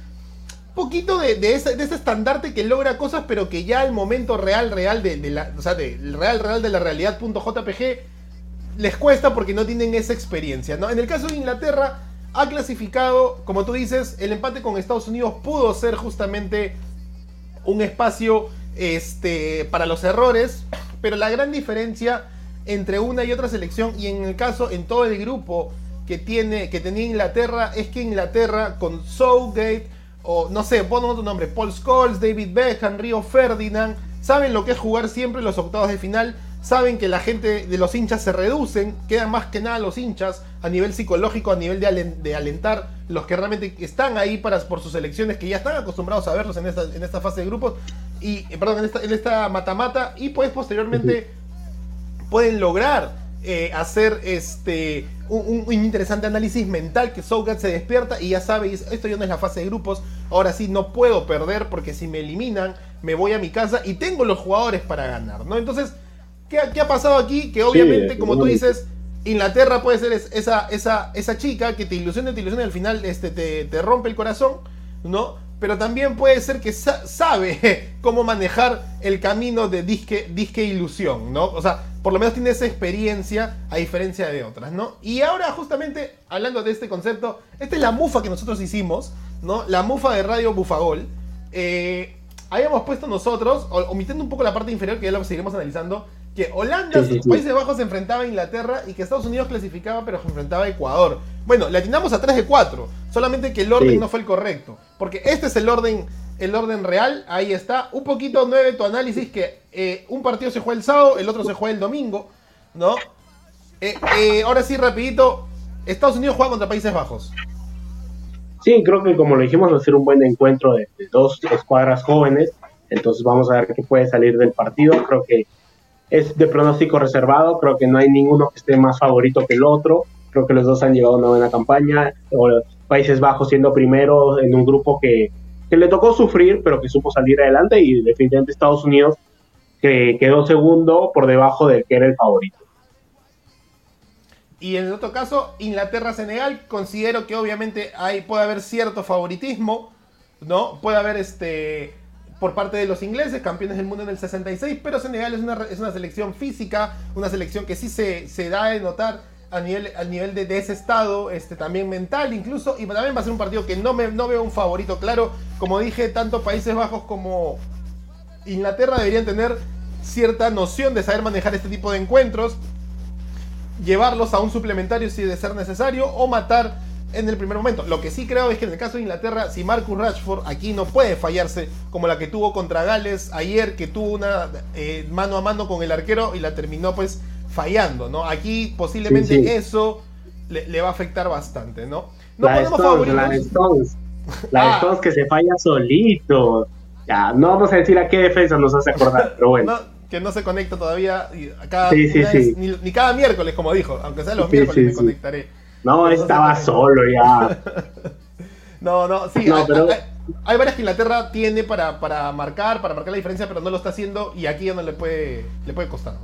[SPEAKER 1] poquito de, de, ese, de estandarte que logra cosas, pero que ya el momento real, real de, la, o sea, del real, real de la realidad.jpg les cuesta porque no tienen esa experiencia, ¿no? En el caso de Inglaterra, ha clasificado, como tú dices, el empate con Estados Unidos pudo ser justamente un espacio este, para los errores, pero la gran diferencia entre una y otra selección, y en el caso, en todo el grupo que, tiene, que tenía Inglaterra, es que Inglaterra con Southgate, o no sé, pon otro nombre, Paul Scholes, David Beckham, Rio Ferdinand, saben lo que es jugar siempre los octavos de final, saben que la gente de los hinchas se reducen, quedan más que nada los hinchas a nivel psicológico, a nivel de, alentar los que realmente están ahí para, por sus elecciones, que ya están acostumbrados a verlos en esta, en esta fase de grupos, y eh, perdón, en esta mata-mata, y pues posteriormente pueden lograr eh, hacer este un, interesante análisis mental que Southgate se despierta y ya sabe, esto ya no es la fase de grupos, ahora sí no puedo perder porque si me eliminan me voy a mi casa y tengo los jugadores para ganar, ¿no? Entonces, ¿qué, ha pasado aquí? Que obviamente, como tú dices, Inglaterra puede ser esa, esa, esa chica que te ilusiona, te ilusiona y al final este, te, rompe el corazón, ¿no? Pero también puede ser que sabe [laughs] cómo manejar el camino de disque, disque ilusión, ¿no? O sea, por lo menos tiene esa experiencia a diferencia de otras, ¿no? Y ahora justamente, hablando de este concepto, esta es la mufa que nosotros hicimos, ¿no? La mufa de Radio Bufagol. eh, habíamos puesto nosotros, omitiendo un poco la parte inferior que ya lo seguiremos analizando, que Holanda, Países Bajos se enfrentaba a Inglaterra y que Estados Unidos clasificaba pero se enfrentaba a Ecuador. Bueno, le atinamos a 3 de 4, solamente que el orden no fue el correcto, porque este es el orden el orden real, ahí está. Un poquito nueve tu análisis que eh, un partido se juega el sábado, el otro se juega el domingo, ¿no? Eh, eh, ahora sí, rapidito, Estados Unidos juega contra Países Bajos.
[SPEAKER 3] Sí, creo que como lo dijimos, va a ser un buen encuentro de, de dos escuadras jóvenes, entonces vamos a ver qué puede salir del partido. Creo que es de pronóstico reservado, creo que no hay ninguno que esté más favorito que el otro, creo que los dos han llevado una buena campaña, Países Bajos siendo primero en un grupo que, le tocó sufrir, pero que supo salir adelante y definitivamente Estados Unidos que quedó segundo por debajo del que era el favorito.
[SPEAKER 1] Y en el otro caso, Inglaterra-Senegal, considero que obviamente hay, puede haber cierto favoritismo, ¿no? Puede haber este por parte de los ingleses, campeones del mundo en el 66, pero Senegal es una, es una selección física, una selección que sí se, se da de notar a nivel, al nivel de, ese estado, este, también mental. Incluso, y también va a ser un partido que no, me, no veo un favorito claro, como dije, tanto Países Bajos como Inglaterra deberían tener cierta noción de saber manejar este tipo de encuentros, llevarlos a un suplementario si de ser necesario, o matar en el primer momento. Lo que sí creo es que en el caso de Inglaterra, si Marcus Rashford aquí no puede fallarse como la que tuvo contra Gales ayer, que tuvo una eh, mano a mano con el arquero y la terminó pues fallando, ¿no? Aquí posiblemente eso le, va a afectar bastante, ¿no? No
[SPEAKER 3] la podemos favoritos. La Stones, la Stones que se falla solito. Ya, no vamos a decir a qué defensa nos hace acordar, pero bueno.
[SPEAKER 1] que no se conecta todavía cada, ni, cada miércoles, como dijo, aunque sea los miércoles me conectaré.
[SPEAKER 3] No, estaba solo ya. [laughs]
[SPEAKER 1] no, no, sí, hay, varias que Inglaterra tiene para, para marcar, para marcar la diferencia, pero no lo está haciendo y aquí no le puede, le puede costar.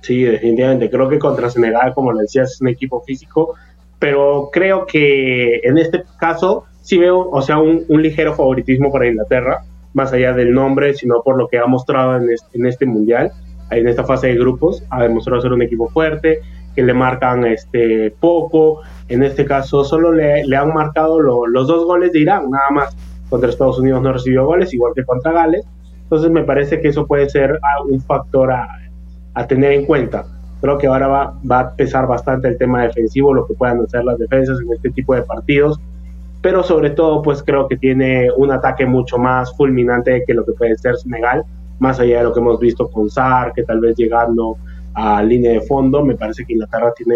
[SPEAKER 3] Sí, definitivamente. Creo que contra Senegal, como le decías, es un equipo físico, pero creo que en este caso sí veo, o sea, un, ligero favoritismo para Inglaterra, más allá del nombre, sino por lo que ha mostrado en este, en este mundial, en esta fase de grupos, ha demostrado ser un equipo fuerte, que le marcan este poco. En este caso solo le, le han marcado los dos goles de Irán, nada más. Contra Estados Unidos no recibió goles, igual que contra Gales. Entonces me parece que eso puede ser un factor a, a tener en cuenta. Creo que ahora va, va, a pesar bastante el tema defensivo, lo que puedan hacer las defensas en este tipo de partidos. Pero sobre todo, pues creo que tiene un ataque mucho más fulminante que lo que puede ser Senegal, más allá de lo que hemos visto con SAR, que tal vez llegando a línea de fondo. Me parece que Inglaterra tiene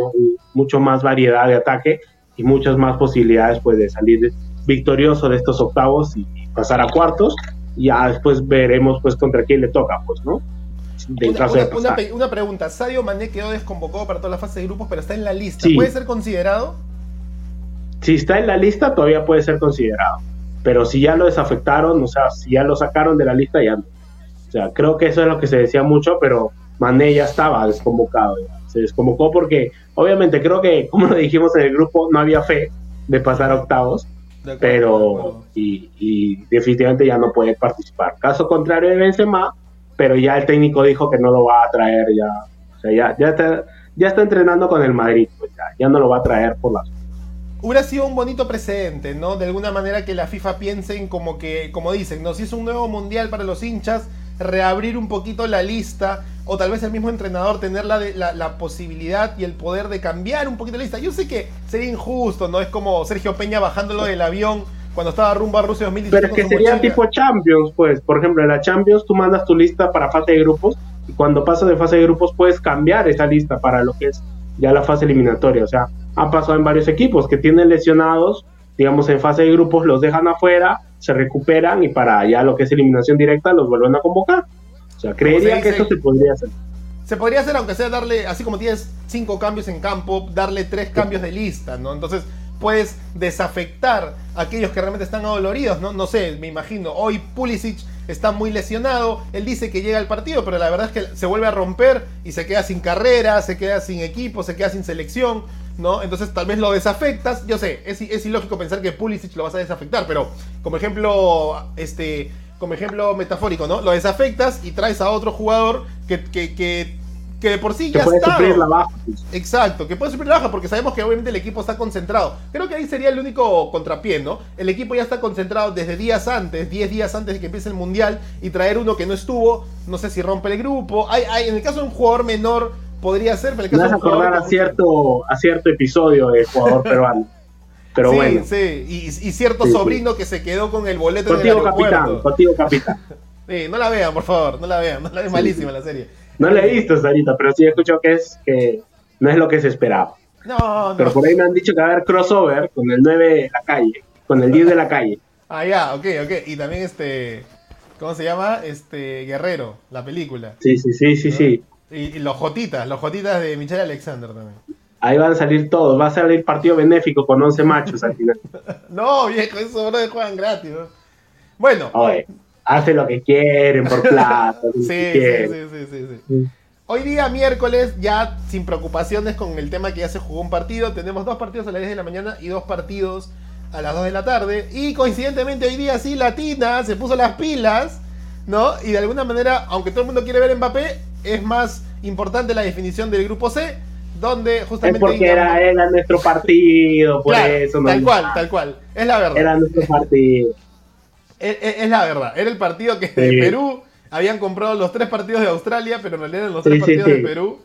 [SPEAKER 3] mucho más variedad de ataque y muchas más posibilidades pues, de salir victorioso de estos octavos y pasar a cuartos. Ya después veremos pues contra quién le toca, pues, ¿no?
[SPEAKER 1] una, pregunta, Sadio Mané quedó desconvocado para toda la fase de grupos, pero está en la lista. ¿Puede ser considerado?
[SPEAKER 3] Si está en la lista, todavía puede ser considerado. Pero si ya lo desafectaron, o sea, si ya lo sacaron de la lista, ya no. O sea, creo que eso es lo que se decía mucho, pero Mané ya estaba desconvocado. Se desconvocó porque, obviamente, creo que, [laughs] como lo dijimos en el grupo, no había fe de pasar a octavos, pero y, definitivamente ya no puede participar. Caso contrario de Benzema, pero ya el técnico dijo que no lo va a traer ya. O sea, ya, ya, está, ya está entrenando con el Madrid, pues ya, ya no lo va a traer por las
[SPEAKER 1] hubiera sido un bonito precedente, ¿no? De alguna manera que la FIFA piensen como que, como dicen, ¿no? Si es un nuevo mundial para los hinchas, reabrir un poquito la lista o tal vez el mismo entrenador tener la, la, posibilidad y el poder de cambiar un poquito la lista. Yo sé que sería injusto, ¿no? Es como Sergio Peña bajándolo del avión cuando estaba rumbo a Rusia 2018.
[SPEAKER 3] Pero es que sería tipo Champions, pues. Por ejemplo, en la Champions tú mandas tu lista para fase de grupos y cuando pasas de fase de grupos puedes cambiar esa lista para lo que es ya la fase eliminatoria. O sea, ha pasado en varios equipos que tienen lesionados, digamos, en fase de grupos los dejan afuera, se recuperan y para ya lo que es eliminación directa los vuelven a convocar. O sea, creería que eso se podría hacer.
[SPEAKER 1] Se podría hacer, aunque sea darle, así como tienes cinco cambios en campo, darle tres cambios de lista, ¿no? Entonces puedes desafectar a aquellos que realmente están adoloridos, ¿no? No sé, me imagino, hoy Pulisic está muy lesionado, él dice que llega al partido, pero la verdad es que se vuelve a romper y se queda sin carrera, se queda sin equipo, se queda sin selección, ¿no? Entonces tal vez lo desafectas, yo sé, es, es ilógico pensar que Pulisic lo vas a desafectar, pero como ejemplo, este como ejemplo metafórico, ¿no? Lo desafectas y traes a otro jugador que, que de por sí
[SPEAKER 3] Que
[SPEAKER 1] ya
[SPEAKER 3] puede
[SPEAKER 1] está.
[SPEAKER 3] la baja. pues.
[SPEAKER 1] Exacto, que puede suplir la baja porque sabemos que obviamente el equipo está concentrado. Creo que ahí sería el único contrapié, ¿no? El equipo ya está concentrado desde días antes, 10 días antes de que empiece el mundial y traer uno que no estuvo, no sé si rompe el grupo. Hay, hay, en el caso de un jugador menor podría ser, pero en el
[SPEAKER 3] Me
[SPEAKER 1] caso
[SPEAKER 3] hace
[SPEAKER 1] de un jugador
[SPEAKER 3] acordar a cierto, a cierto episodio del jugador [laughs] peruano. Pero
[SPEAKER 1] sí,
[SPEAKER 3] bueno,
[SPEAKER 1] sí, y, y cierto
[SPEAKER 3] Sí, sí.
[SPEAKER 1] sobrino que se quedó con el boleto en el
[SPEAKER 3] contigo capitán,
[SPEAKER 1] aeropuerto.
[SPEAKER 3] contigo capitán. [laughs]
[SPEAKER 1] Sí, no la vean, por favor, no la vean, no la es malísima la serie.
[SPEAKER 3] No la he visto, Sarita, pero sí he escuchado que es que no es lo que se esperaba.
[SPEAKER 1] No, no.
[SPEAKER 3] Pero por ahí me han dicho que va a haber crossover con el 9 de la calle, con el 10 de la calle.
[SPEAKER 1] Ah, ya, ok, ok. Y también este, ¿cómo se llama? Este, Guerrero, la película.
[SPEAKER 3] Sí, sí, sí, sí, sí.
[SPEAKER 1] Y, y los Jotitas, los Jotitas de Michelle Alexander también.
[SPEAKER 3] Ahí van a salir todos, va a salir partido benéfico con 11 machos al final. [laughs]
[SPEAKER 1] No, viejo, eso no juegan gratis. ¿no? Bueno,
[SPEAKER 3] Oye, hace lo que quieren por [laughs] plata.
[SPEAKER 1] sí, sí, sí, sí, sí, sí. Hoy día, miércoles, ya sin preocupaciones con el tema que ya se jugó un partido. Tenemos dos partidos a las 10 de la mañana y dos partidos a las 2 de la tarde. Y coincidentemente hoy día sí, Latina se puso las pilas, ¿no? Y de alguna manera, aunque todo el mundo quiere ver Mbappé, es más importante la definición del grupo C, donde
[SPEAKER 3] Es
[SPEAKER 1] justamente...
[SPEAKER 3] porque era, era nuestro partido, por
[SPEAKER 1] Claro,
[SPEAKER 3] eso. no-
[SPEAKER 1] tal cual, tal cual. Es la verdad.
[SPEAKER 3] Era nuestro partido.
[SPEAKER 1] Es, es- es la verdad. Era el partido que
[SPEAKER 3] Sí.
[SPEAKER 1] de Perú habían comprado los tres partidos de Australia, pero en realidad eran los tres
[SPEAKER 3] sí,
[SPEAKER 1] partidos
[SPEAKER 3] sí.
[SPEAKER 1] de Perú.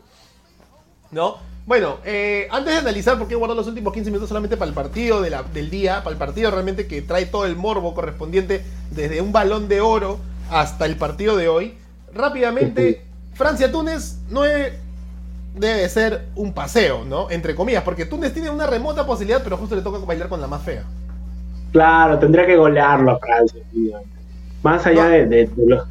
[SPEAKER 1] ¿No? Bueno, eh, antes de analizar por qué guardó los últimos 15 minutos solamente para el partido de la- del día, para el partido realmente que trae todo el morbo correspondiente desde un balón de oro hasta el partido de hoy, rápidamente, Francia-Túnez no es- debe ser un paseo, ¿no? Entre comillas, porque Túnez tiene una remota posibilidad, pero justo le toca bailar con la más fea.
[SPEAKER 3] Claro, tendría que golearlo a Francia. tío. Más allá
[SPEAKER 1] No.
[SPEAKER 3] de, de- de lo,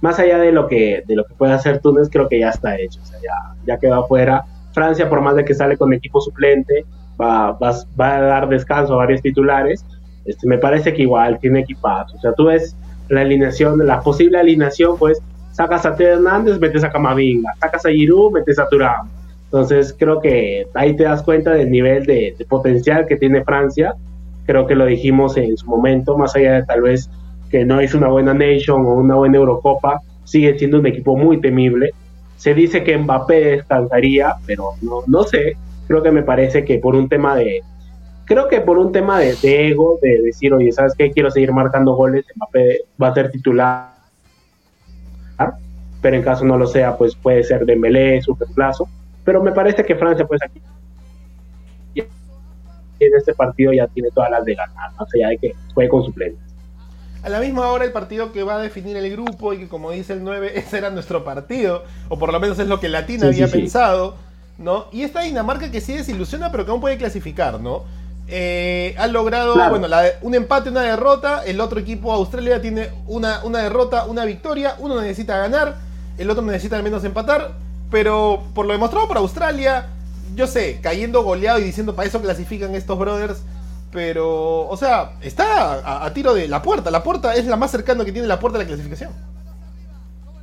[SPEAKER 3] más allá de lo que de lo que puede hacer Túnez, creo que ya está hecho. O sea, ya, ya quedó afuera. Francia, por más de que sale con equipo suplente, va, va, va a dar descanso a varios titulares. Este, me parece que igual tiene equipazo. O sea, tú ves la alineación, la posible alineación, pues sacas a Teo Hernández, metes a Camavinga, sacas a Giroud, metes a Thuram. Entonces creo que ahí te das cuenta del nivel de, de potencial que tiene Francia. Creo que lo dijimos en su momento, más allá de tal vez que no es una buena Nation o una buena Eurocopa, sigue siendo un equipo muy temible. Se dice que Mbappé descansaría, pero no, no sé. Creo que me parece que por un tema de, creo que por un tema de, de ego, de decir, oye, ¿sabes qué? Quiero seguir marcando goles, Mbappé va a ser titular. Pero en caso no lo sea, pues puede ser Dembélé, su reemplazo. Pero me parece que Francia, pues aquí en este partido ya tiene todas las de ganar, más allá de que juegue con suplentes.
[SPEAKER 1] A la misma hora el partido que va a definir el grupo y que como dice el 9, [laughs] ese era nuestro partido, o por lo menos es lo que Latina
[SPEAKER 3] Sí,
[SPEAKER 1] había
[SPEAKER 3] sí, sí.
[SPEAKER 1] pensado, ¿no? Y esta Dinamarca que sí desilusiona, pero que aún puede clasificar, ¿no? Eh, ha logrado,
[SPEAKER 3] Claro.
[SPEAKER 1] bueno, la- un empate, una derrota, el otro equipo Australia tiene una, una derrota, una victoria, uno necesita ganar, el otro necesita al menos empatar, pero por lo demostrado por Australia, yo sé, cayendo goleado y diciendo para eso clasifican estos brothers, pero, o sea, está a, a tiro de la puerta. La puerta es la más cercana que tiene la puerta de la clasificación.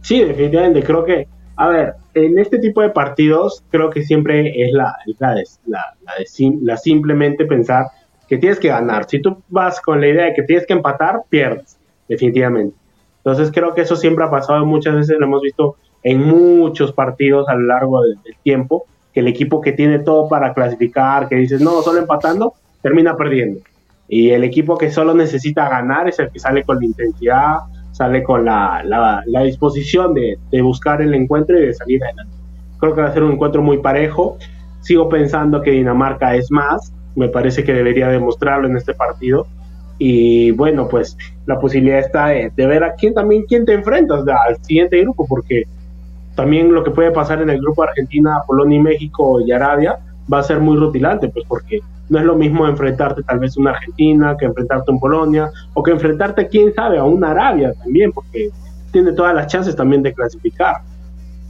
[SPEAKER 3] Sí, definitivamente, creo que, a ver, en este tipo de partidos creo que siempre es la, la, de, la, la la simplemente pensar que tienes que ganar. Si tú vas con la idea de que tienes que empatar, pierdes, definitivamente. Entonces creo que eso siempre ha pasado muchas veces, lo hemos visto en muchos partidos a lo largo del, del tiempo, que el equipo que tiene todo para clasificar, que dices, no, solo empatando, termina perdiendo. Y el equipo que solo necesita ganar es el que sale con la intensidad, sale con la, la, la disposición de, de buscar el encuentro y de salir adelante. Creo que va a ser un encuentro muy parejo. Sigo pensando que Dinamarca es más. Me parece que debería demostrarlo en este partido. Y bueno, pues la posibilidad está de, de ver a quién también quién te enfrentas al siguiente grupo, porque también lo que puede pasar en el grupo Argentina, Polonia y México y Arabia va a ser muy rutilante, pues porque no es lo mismo enfrentarte tal vez a una Argentina que enfrentarte a un Polonia o que enfrentarte, quién sabe, a una Arabia también, porque tiene todas las chances también de clasificar.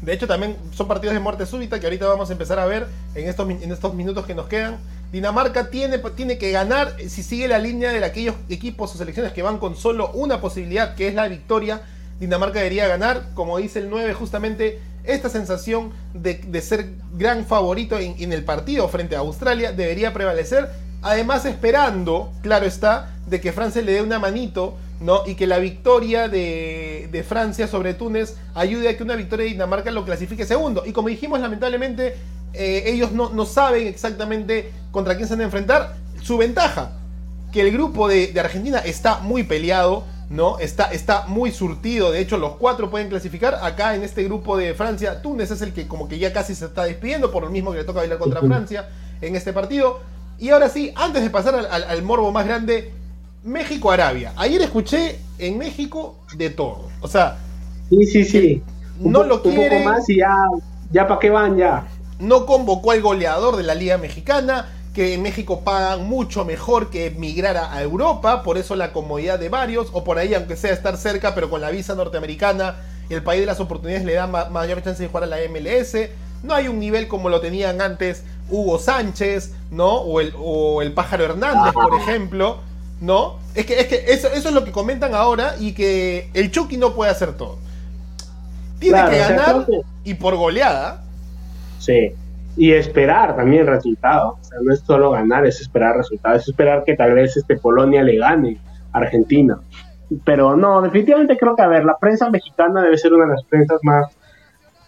[SPEAKER 1] De hecho, también son partidos de muerte súbita que ahorita vamos a empezar a ver en estos, en estos minutos que nos quedan. Dinamarca tiene, tiene que ganar si sigue la línea de aquellos equipos o selecciones que van con solo una posibilidad, que es la victoria. Dinamarca debería ganar, como dice el 9, justamente esta sensación de, de ser gran favorito en, el partido frente a Australia debería prevalecer. Además, esperando, claro está, de que Francia le dé una manito ¿no? Y que la victoria de, de, Francia sobre Túnez ayude a que una victoria de Dinamarca lo clasifique segundo. Y como dijimos, lamentablemente, eh, ellos no, no, saben exactamente contra quién se van a enfrentar. Su ventaja, que el grupo de Argentina está muy peleado, ¿no? Está, está muy surtido. De hecho, los cuatro pueden clasificar. Acá en este grupo de Francia, Túnez es el que como que ya casi se está despidiendo, por lo mismo que le toca bailar contra Francia en este partido. Y ahora sí, antes de pasar al, al morbo más grande, México-Arabia. Ayer escuché en México de todo. O sea.
[SPEAKER 3] Sí, sí, sí.
[SPEAKER 1] No lo quiere.
[SPEAKER 3] Un poco más y ya. Ya para qué van ya.
[SPEAKER 1] No convocó al goleador de la Liga Mexicana. Que en México pagan mucho mejor que emigrar a Europa. Por eso la comodidad de varios. O por ahí, aunque sea estar cerca, pero con la visa norteamericana. El país de las oportunidades le da mayor chance de jugar a la MLS. No hay un nivel como lo tenían antes Hugo Sánchez, ¿no? O el, o el Pájaro Hernández, por ejemplo ¿no? Es que, es que eso, eso, es lo que comentan ahora y que el Chucky no puede hacer todo. Tiene que ganar y por goleada.
[SPEAKER 3] Sí. Y esperar también el resultado. O sea, no es solo ganar, es esperar resultados. Es esperar que tal vez este Polonia le gane a Argentina. Pero no, definitivamente creo que, a ver, la prensa mexicana debe ser una de las prensas más,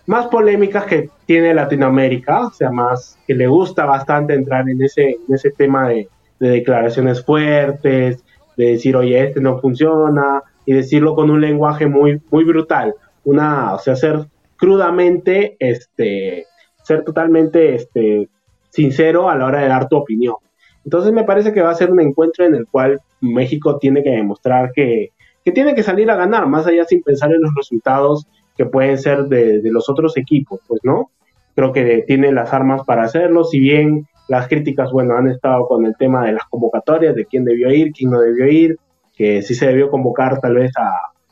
[SPEAKER 3] más polémicas que tiene Latinoamérica. O sea, más que le gusta bastante entrar en ese, ese tema de, de declaraciones fuertes, de decir, oye, este no funciona, y decirlo con un lenguaje muy, muy brutal. Una, o sea, ser crudamente, este, ser totalmente, este, sincero a la hora de dar tu opinión. Entonces me parece que va a ser un encuentro en el cual México tiene que demostrar que, que tiene que salir a ganar, más allá sin pensar en los resultados que pueden ser de, de los otros equipos, pues, ¿no? Creo que tiene las armas para hacerlo, si bien las críticas, bueno, han estado con el tema de las convocatorias, de quién debió ir, quién no debió ir, que si se debió convocar tal vez a,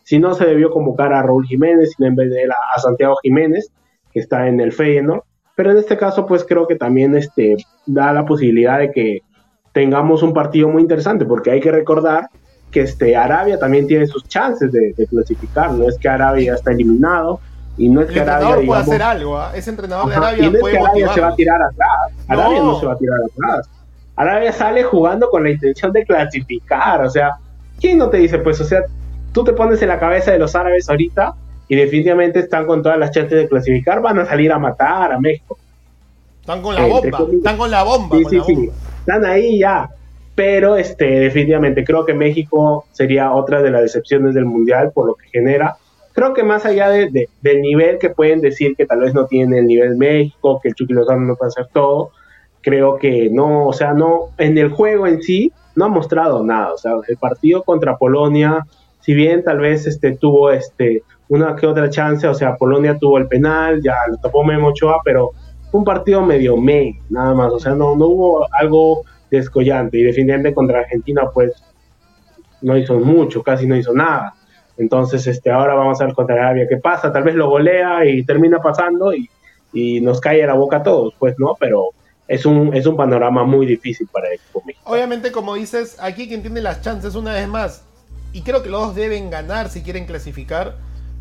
[SPEAKER 3] si no se debió convocar a Raúl Jiménez, sino en vez de él a, Santiago Jiménez, que está en el Feyenoord. Pero en este caso, pues creo que también este, da la posibilidad de que tengamos un partido muy interesante, porque hay que recordar que este, Arabia también tiene sus chances de, de clasificar, no es que Arabia está eliminado, y no es que
[SPEAKER 1] Arabia puede hacer algo, ¿eh? ese entrenador de Arabia
[SPEAKER 3] y no
[SPEAKER 1] puede
[SPEAKER 3] es que Arabia se va a tirar atrás. Arabia no. se va a tirar atrás. Arabia sale jugando con la intención de clasificar, o sea, ¿quién no te dice? Pues, o sea, tú te pones en la cabeza de los árabes ahorita y definitivamente están con todas las chances de clasificar, van a salir a matar a México.
[SPEAKER 1] Están con la bomba, están con la bomba.
[SPEAKER 3] Sí, sí, sí, están ahí ya. Pero este, definitivamente creo que México sería otra de las decepciones del Mundial por lo que genera creo que más allá de, del nivel que pueden decir que tal vez no tiene el nivel México, que el Chucky Lozano no puede hacer todo, creo que no, o sea, no, en el juego en sí no ha mostrado nada, o sea, el partido contra Polonia, si bien tal vez este tuvo este una que otra chance, o sea, Polonia tuvo el penal, ya lo tapó Memo Ochoa, pero fue un partido medio me, nada más, o sea, no, no hubo algo descollante y definitivamente contra Argentina pues no hizo mucho, casi no hizo nada. Entonces, este, ahora vamos a ver contra Arabia qué pasa. Tal vez lo golea y termina pasando y, y nos cae a la boca a todos, pues, ¿no? Pero es un, es un panorama muy difícil para el equipo mexicano.
[SPEAKER 1] Obviamente, como dices, aquí quien tiene las chances una vez más, y creo que los dos deben ganar si quieren clasificar,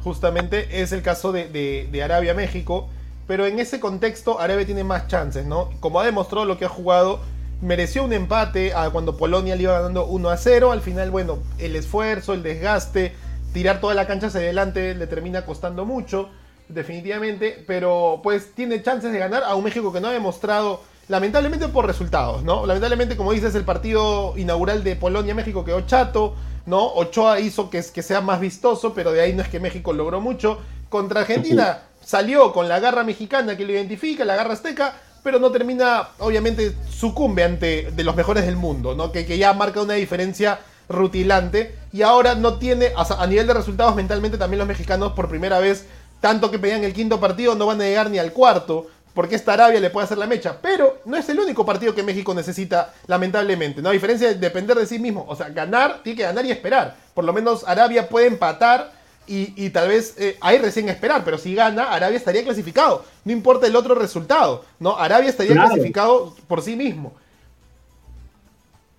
[SPEAKER 1] justamente es el caso de, Arabia-México. Pero en ese contexto, Arabia tiene más chances, ¿no? Como ha demostrado lo que ha jugado, mereció un empate a cuando Polonia le iba ganando 1 a 0. Al final, bueno, el esfuerzo, el desgaste, tirar toda la cancha hacia adelante le termina costando mucho, definitivamente, pero pues tiene chances de ganar a un México que no ha demostrado, lamentablemente por resultados, ¿no? Lamentablemente, como dices, el partido inaugural de Polonia-México quedó chato, ¿no? Ochoa hizo que, que sea más vistoso, pero de ahí no es que México logró mucho. Contra Argentina salió con la garra mexicana que lo identifica, la garra azteca, pero no termina, obviamente, sucumbe ante de los mejores del mundo, ¿no? Que, que ya marca una diferencia rutilante. Y ahora no tiene, a nivel de resultados mentalmente también los mexicanos por primera vez, tanto que pedían el quinto partido, no van a llegar ni al cuarto. Porque esta Arabia le puede hacer la mecha. Pero no es el único partido que México necesita, lamentablemente. ¿no? A diferencia de depender de sí mismo. O sea, ganar, tiene que ganar y esperar. Por lo menos Arabia puede empatar y, y tal vez eh, ahí recién esperar. Pero si gana, Arabia estaría clasificado. No importa el otro resultado. ¿no? Arabia estaría claro. clasificado por sí mismo.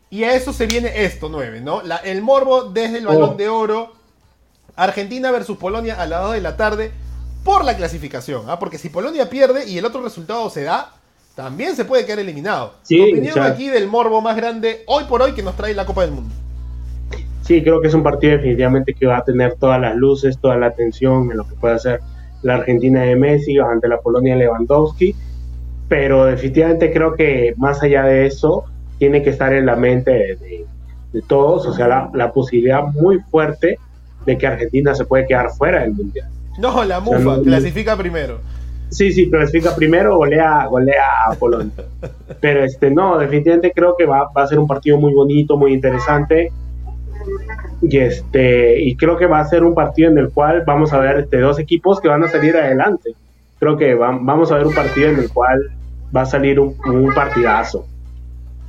[SPEAKER 1] Y a eso se viene esto, 9, ¿no? La, el morbo desde el balón oh. de oro. Argentina versus Polonia a las 2 de la tarde por la clasificación. ¿ah? Porque si Polonia pierde y el otro resultado se da, también se puede quedar eliminado.
[SPEAKER 3] Sí,
[SPEAKER 1] opinión aquí del morbo más grande hoy por hoy que nos trae la Copa del Mundo.
[SPEAKER 3] sí, creo que es un partido definitivamente que va a tener todas las luces, toda la atención en lo que puede hacer la Argentina de Messi ante la Polonia de Lewandowski, pero definitivamente creo que más allá de eso, tiene que estar en la mente de, todos, o sea, la, posibilidad muy fuerte de que Argentina se puede quedar fuera del Mundial.
[SPEAKER 1] No, la MUFA, clasifica primero.
[SPEAKER 3] Sí, sí, clasifica primero, golea, golea a Polonia. [laughs] Pero este, no, definitivamente creo que va, va a ser un partido muy bonito, muy interesante y este y creo que va a ser un partido en el cual vamos a ver este, dos equipos que van a salir adelante. Creo que vamos a ver un partido en el cual va a salir un, partidazo.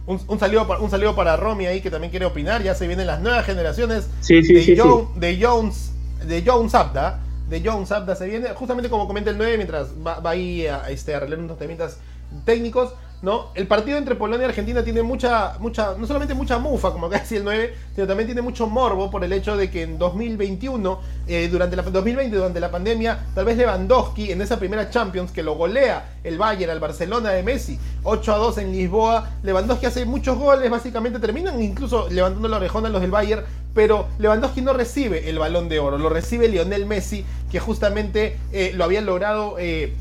[SPEAKER 1] Un, un, saludo para, un saludo para Romy ahí que también quiere opinar. Ya se vienen las nuevas generaciones
[SPEAKER 3] de,
[SPEAKER 1] de Jones de Jones Abda. De Jones Abda se viene, justamente como comenta el 9, mientras va, va ahí a, este, a arreglar unos temitas técnicos. ¿No? El partido entre Polonia y Argentina tiene mucha, mucha, no solamente mucha mufa, como acá [laughs] decía el 9, sino también tiene mucho morbo por el hecho de que en 2021, eh, durante la 2020, durante la pandemia, tal vez Lewandowski en esa primera Champions que lo golea el Bayern al Barcelona de Messi, 8 a 2 en Lisboa, Lewandowski hace muchos goles, básicamente terminan incluso levantando la orejona a los del Bayern, pero Lewandowski no recibe el balón de oro, lo recibe Lionel Messi, que justamente eh, lo había logrado... Eh,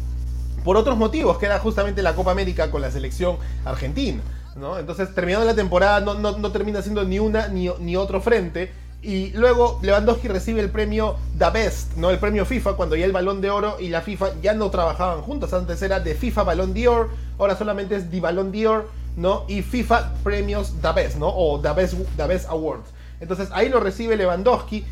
[SPEAKER 1] por otros motivos, que era justamente la Copa América con la selección argentina. ¿no? Entonces, terminando la temporada, no, no, termina siendo ni una ni, ni, otro frente. Y luego Lewandowski recibe el premio The Best, ¿no? El premio FIFA, cuando ya el balón de oro y la FIFA ya no trabajaban juntos. Antes era de FIFA Balón Dior, ahora solamente es The Balón Dior, ¿no? Y FIFA Premios The Best, ¿no? O The Best, The Best Awards. Entonces ahí lo recibe Lewandowski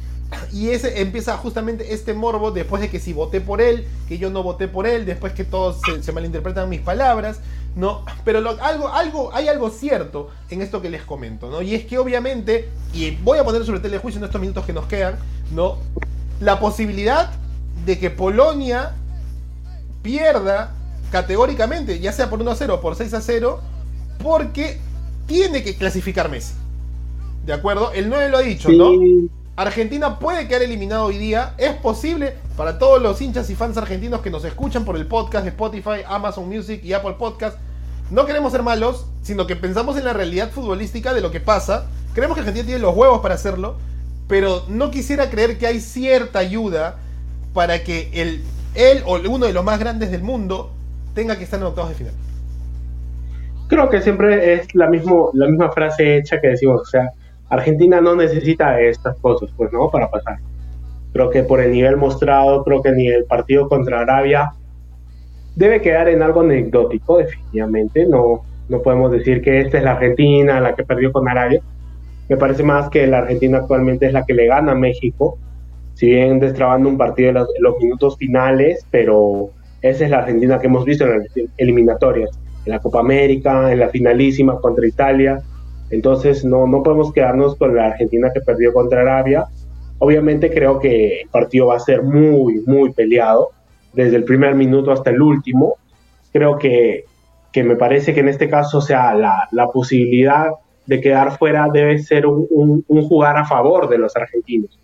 [SPEAKER 1] y ese empieza justamente este morbo después de que si voté por él, que yo no voté por él, después que todos se, malinterpretan mis palabras, ¿no? Pero algo, algo, hay algo cierto en esto que les comento, ¿no? Y es que obviamente, y voy a poner sobre telejuicio en estos minutos que nos quedan, ¿no? La posibilidad de que Polonia pierda categóricamente, ya sea por 1 a 0 o por 6 a 0, porque tiene que clasificar Messi. ¿De acuerdo? El 9 lo ha dicho, ¿no? Argentina puede quedar eliminado hoy día. Es posible para todos los hinchas y fans argentinos que nos escuchan por el podcast de Spotify, Amazon Music y Apple Podcast. No queremos ser malos, sino que pensamos en la realidad futbolística de lo que pasa. Creemos que Argentina tiene los huevos para hacerlo, pero no quisiera creer que hay cierta ayuda para que el, él o uno de los más grandes del mundo tenga que estar en octavos de final.
[SPEAKER 3] Creo que siempre es la, mismo, la misma frase hecha que decimos, o sea, Argentina no necesita estas cosas, pues, ¿no? Para pasar. Creo que por el nivel mostrado, creo que ni el partido contra Arabia debe quedar en algo anecdótico, definitivamente. No, no podemos decir que esta es la Argentina, la que perdió con Arabia. Me parece más que la Argentina actualmente es la que le gana a México, si bien destrabando un partido en los, en los minutos finales, pero esa es la Argentina que hemos visto en las eliminatorias, en la Copa América, en la finalísima contra Italia entonces no, no podemos quedarnos con la Argentina que perdió contra Arabia. Obviamente creo que el partido va a ser muy, muy peleado, desde el primer minuto hasta el último. Creo que, que me parece que en este caso, o sea, la, la posibilidad de quedar fuera debe ser un, un, jugar a favor de los argentinos.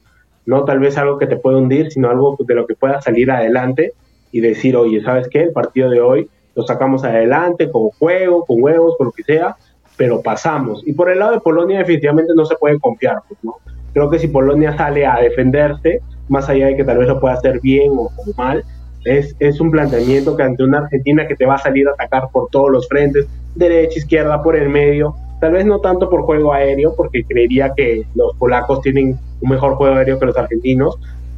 [SPEAKER 3] No tal vez algo que te pueda hundir, sino algo de lo que pueda salir adelante y decir, oye, ¿sabes qué? El partido de hoy lo sacamos adelante con juego, con huevos, con lo que sea, pero pasamos. Y por el lado de Polonia definitivamente no se puede confiar, pues, ¿no? Creo que si Polonia sale a defenderse, más allá de que tal vez lo pueda hacer bien o, mal, es, es, un planteamiento que ante una Argentina que te va a salir a atacar por todos los frentes, derecha, izquierda, por el medio, tal vez no tanto por juego aéreo, porque creería que los polacos tienen un mejor juego aéreo que los argentinos,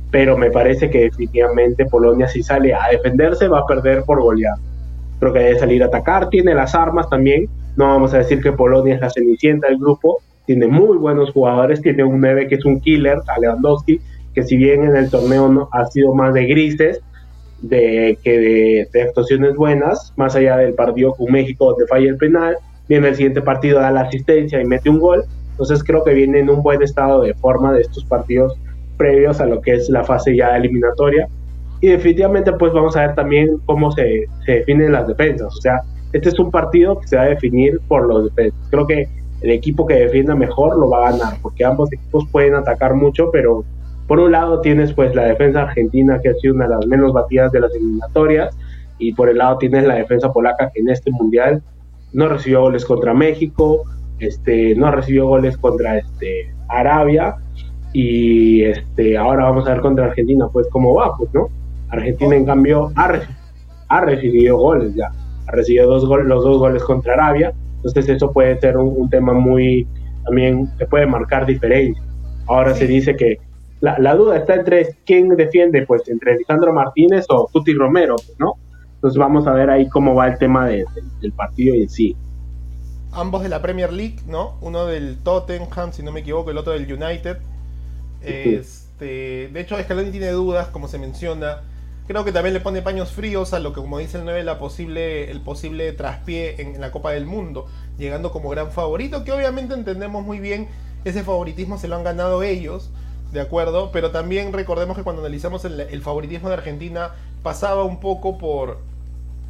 [SPEAKER 3] pero me parece que definitivamente Polonia si sale a defenderse va a perder por golear. Creo que debe salir a atacar, tiene las armas también, no vamos a decir que Polonia es la cenicienta del grupo, tiene muy buenos jugadores, tiene un 9 que es un killer, a Lewandowski, que si bien en el torneo no, ha sido más de grises de, que de, actuaciones buenas, más allá del partido con México donde falla el penal, viene el siguiente partido, da la asistencia y mete un gol, entonces creo que viene en un buen estado de forma de estos partidos previos a lo que es la fase ya eliminatoria. Y definitivamente pues vamos a ver también cómo se, se definen las defensas, o sea, este es un partido que se va a definir por los defensas. Creo que el equipo que defienda mejor lo va a ganar, porque ambos equipos pueden atacar mucho, pero por un lado tienes pues la defensa argentina, que ha sido una de las menos batidas de las eliminatorias, y por el lado tienes la defensa polaca, que en este mundial no recibió goles contra México, este, no recibió goles contra este, Arabia y este, ahora vamos a ver contra Argentina, pues cómo va, pues, ¿no? Argentina, en cambio, ha, ha recibido goles ya, ha recibido dos gol, los dos goles contra Arabia, entonces eso puede ser un, tema muy, también se puede marcar diferencia. Ahora se dice que la, la, duda está entre quién defiende, pues entre Lisandro Martínez o Tuti Romero, pues, ¿no? Entonces vamos a ver ahí cómo va el tema del partido en sí
[SPEAKER 1] ambos de la Premier League, ¿no? Uno del Tottenham, si no me equivoco, el otro del United. Este, de hecho, Scaloni tiene dudas, como se menciona. Creo que también le pone paños fríos a lo que, como dice el 9, la posible, el posible traspié en, la Copa del Mundo, llegando como gran favorito, que obviamente entendemos muy bien, ese favoritismo se lo han ganado ellos, ¿de acuerdo? Pero también recordemos que cuando analizamos el favoritismo de Argentina, pasaba un poco por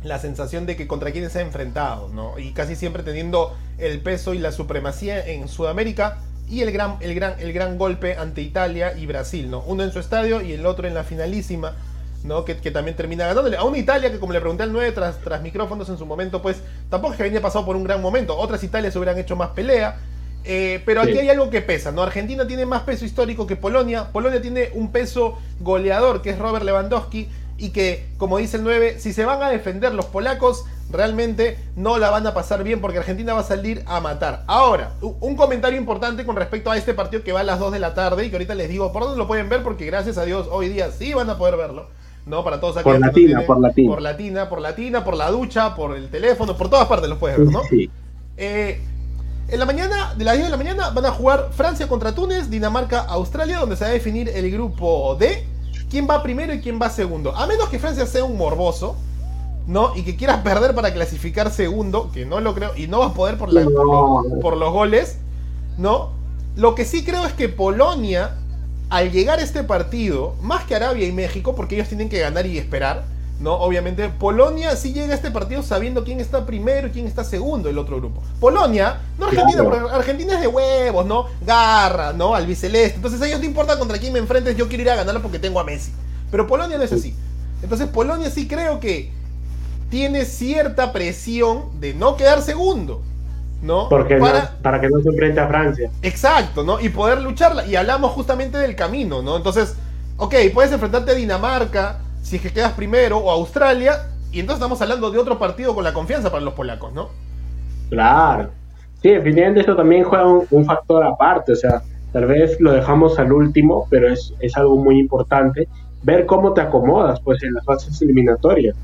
[SPEAKER 1] la sensación de que contra quién se ha enfrentado, ¿no? Y casi siempre teniendo el peso y la supremacía en Sudamérica y el gran, el gran, el gran golpe ante Italia y Brasil, ¿no? Uno en su estadio y el otro en la finalísima, ¿no? Que, también termina ganándole a una Italia que, como le pregunté al 9 tras, tras micrófonos en su momento, pues tampoco es que había pasado por un gran momento. Otras Italias hubieran hecho más pelea. Eh, pero aquí hay algo que pesa, ¿no? Argentina tiene más peso histórico que Polonia. Polonia tiene un peso goleador, que es Robert Lewandowski y que, como dice el 9, si se van a defender los polacos, realmente no la van a pasar bien porque Argentina va a salir a matar. Ahora, un comentario importante con respecto a este partido que va a las 2 de la tarde y que ahorita les digo por dónde lo pueden ver porque gracias a Dios hoy día sí van a poder verlo. ¿No? Para todos
[SPEAKER 3] aquellos por latina, por latina.
[SPEAKER 1] Por latina, por latina, por la ducha, por el teléfono, por todas partes los puedes ver, ¿no? Sí. Eh, en la mañana, de las 10 de la mañana, van a jugar Francia contra Túnez, Dinamarca, Australia, donde se va a definir el grupo D quién va primero y quién va segundo. A menos que Francia sea un morboso, ¿no? Y que quieras perder para clasificar segundo, que no lo creo, y no vas a poder por, por, los goles, ¿no? Lo que sí creo es que Polonia, al llegar a este partido, más que Arabia y México, porque ellos tienen que ganar y esperar, ¿no? Obviamente, Polonia sí llega a este partido sabiendo quién está primero y quién está segundo el otro grupo. Polonia, no Argentina, porque Argentina es de huevos, ¿no? Garra, ¿no? Albiceleste. Entonces a ellos no importa contra quién me enfrentes, yo quiero ir a ganarlo porque tengo a Messi. Pero Polonia no es así. Entonces Polonia sí creo que tiene cierta presión de no quedar segundo. ¿No?
[SPEAKER 3] Porque para, para que no se enfrente a Francia.
[SPEAKER 1] Exacto, ¿no? Y poder lucharla. Y hablamos justamente del camino, ¿no? Entonces, ok, puedes enfrentarte a Dinamarca, si es que quedas primero, o Australia, y entonces estamos hablando de otro partido con la confianza para los polacos, ¿no?
[SPEAKER 3] Claro. Sí, definitivamente eso también juega un, factor aparte, o sea, tal vez lo dejamos al último, pero es, es, algo muy importante, ver cómo te acomodas pues en las fases eliminatorias.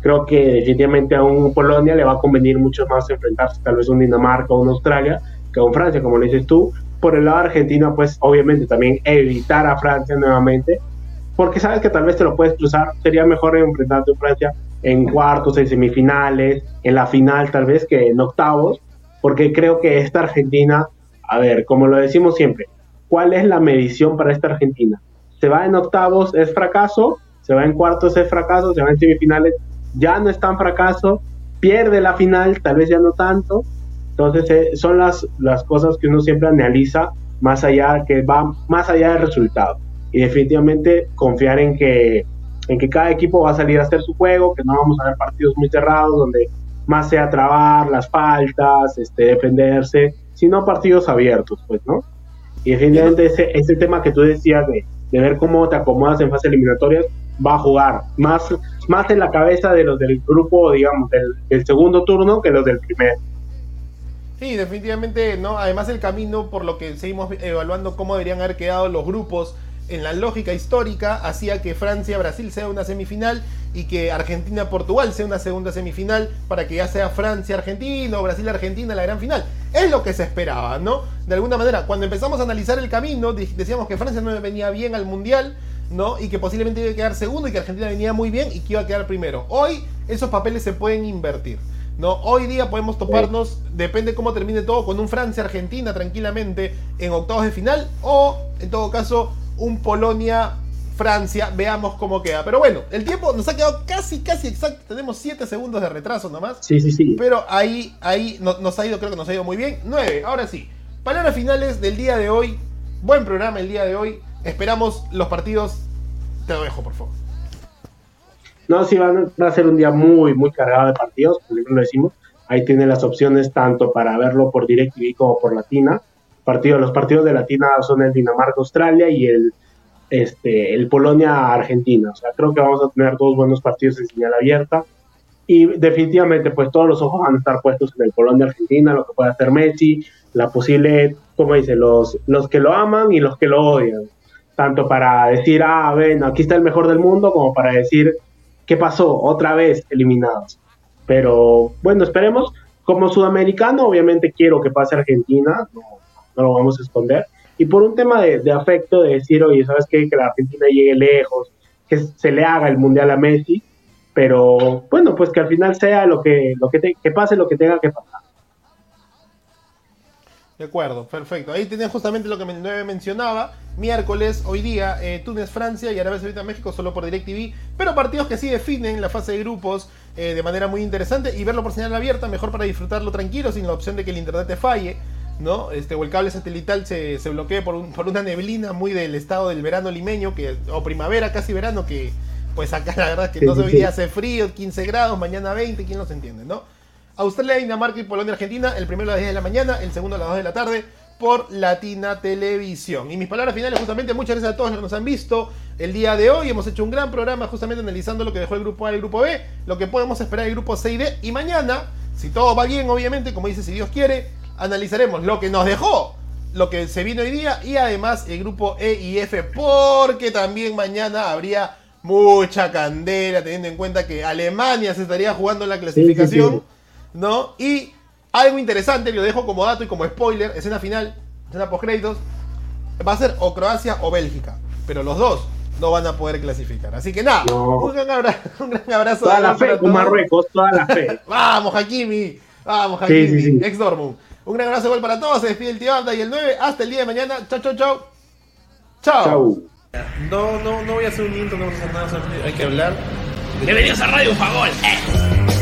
[SPEAKER 3] Creo que definitivamente a un Polonia le va a convenir mucho más enfrentarse tal vez a un Dinamarca o un Australia que a un Francia, como lo dices tú. Por el lado de Argentina, pues obviamente también evitar a Francia nuevamente porque sabes que tal vez te lo puedes cruzar. Sería mejor enfrentarte a Francia en cuartos, en semifinales, en la final tal vez que en octavos, porque creo que esta Argentina, a ver, como lo decimos siempre, ¿cuál es la medición para esta Argentina? Se va en octavos, es fracaso, se va en cuartos, es fracaso, se va en semifinales, ya no es tan fracaso, pierde la final, tal vez ya no tanto. Entonces eh, son las, las cosas que uno siempre analiza más allá, que va más allá del resultado y definitivamente confiar en que, en que cada equipo va a salir a hacer su juego, que no vamos a ver partidos muy cerrados donde más sea trabar las faltas, este, defenderse, sino partidos abiertos, pues, ¿no? Y definitivamente ese, ese tema que tú decías de, de ver cómo te acomodas en fase eliminatorias va a jugar más, más en la cabeza de los del grupo, digamos, del, segundo turno que los del primer.
[SPEAKER 1] Sí, definitivamente, ¿no? Además el camino por lo que seguimos evaluando cómo deberían haber quedado los grupos en la lógica histórica hacía que Francia-Brasil sea una semifinal y que Argentina-Portugal sea una segunda semifinal para que ya sea Francia-Argentina o Brasil-Argentina la gran final. Es lo que se esperaba, ¿no? De alguna manera, cuando empezamos a analizar el camino, decíamos que Francia no venía bien al Mundial, ¿no? Y que posiblemente iba a quedar segundo y que Argentina venía muy bien y que iba a quedar primero. Hoy esos papeles se pueden invertir. ¿no? Hoy día podemos toparnos, depende cómo termine todo, con un Francia-Argentina tranquilamente en octavos de final o, en todo caso, un Polonia-Francia. Veamos cómo queda. Pero bueno, el tiempo nos ha quedado casi, casi exacto. Tenemos 7 segundos de retraso nomás.
[SPEAKER 3] Sí, sí, sí.
[SPEAKER 1] Pero ahí, ahí nos ha ido, creo que nos ha ido muy bien. 9, ahora sí. Palabras finales del día de hoy. Buen programa el día de hoy. Esperamos los partidos. Te lo dejo, por favor.
[SPEAKER 3] No, sí, va a ser un día muy, muy cargado de partidos, como lo decimos. Ahí tiene las opciones tanto para verlo por DirecTV como por Latina. Partido, los partidos de Latina son el Dinamarca-Australia y el, este, el Polonia-Argentina. O sea, creo que vamos a tener dos buenos partidos en señal abierta. Y definitivamente, pues todos los ojos van a estar puestos en el Polonia-Argentina, lo que puede hacer Messi, la posible, como dice, los, los que lo aman y los que lo odian. Tanto para decir, ah, bueno, aquí está el mejor del mundo, como para decir, ¿qué pasó? Otra vez eliminados. Pero bueno, esperemos. Como sudamericano, obviamente quiero que pase Argentina, no, lo vamos a esconder. Y por un tema de, afecto, de decir, oye, ¿sabes qué? Que la Argentina llegue lejos, que se le haga el mundial a Messi, pero bueno, pues que al final sea lo que, lo que, que pase lo que tenga que pasar.
[SPEAKER 1] De acuerdo, perfecto. Ahí tenés justamente lo que me mencionaba. Miércoles, hoy día, eh, Túnez, Francia y Arabia Saudita, México, solo por DirecTV. Pero partidos que sí definen la fase de grupos eh, de manera muy interesante. Y verlo por señal abierta, mejor para disfrutarlo tranquilo, sin la opción de que el internet te falle. ¿no? Este, o el cable satelital se, se bloquee por, por, una neblina muy del estado del verano limeño, que, o primavera, casi verano, que pues acá la verdad es que no se hoy hace frío, 15 grados, mañana 20, ¿quién los entiende, no? Australia, Dinamarca y Polonia, Argentina, el primero a las 10 de la mañana, el segundo a las 2 de la tarde por Latina Televisión. Y mis palabras finales, justamente, muchas gracias a todos los que nos han visto el día de hoy. Hemos hecho un gran programa justamente analizando lo que dejó el grupo A y el grupo B, lo que podemos esperar del grupo C y D. Y mañana, si todo va bien, obviamente, como dice, si Dios quiere, analizaremos lo que nos dejó, lo que se vino hoy día y además el grupo E y F, porque también mañana habría mucha candela, teniendo en cuenta que Alemania se estaría jugando en la clasificación. ¿No? Y algo interesante, lo dejo como dato y como spoiler, escena final, escena post créditos, va a ser o Croacia o Bélgica, pero los dos no van a poder clasificar. Así que nada, un, gran abrazo, [laughs] un gran abrazo.
[SPEAKER 3] Toda la fe, con Marruecos, toda la fe. [laughs]
[SPEAKER 1] vamos, Hakimi, vamos, Hakimi, ex Dortmund. Un gran abrazo igual para todos, se despide el tío Anda y el 9, hasta el día de mañana, chao, chao, chao. Chao.
[SPEAKER 2] No, no, no voy a hacer un intro, no vamos a hacer nada, hay que hablar. Bienvenidos a Radio Fagol. Eh.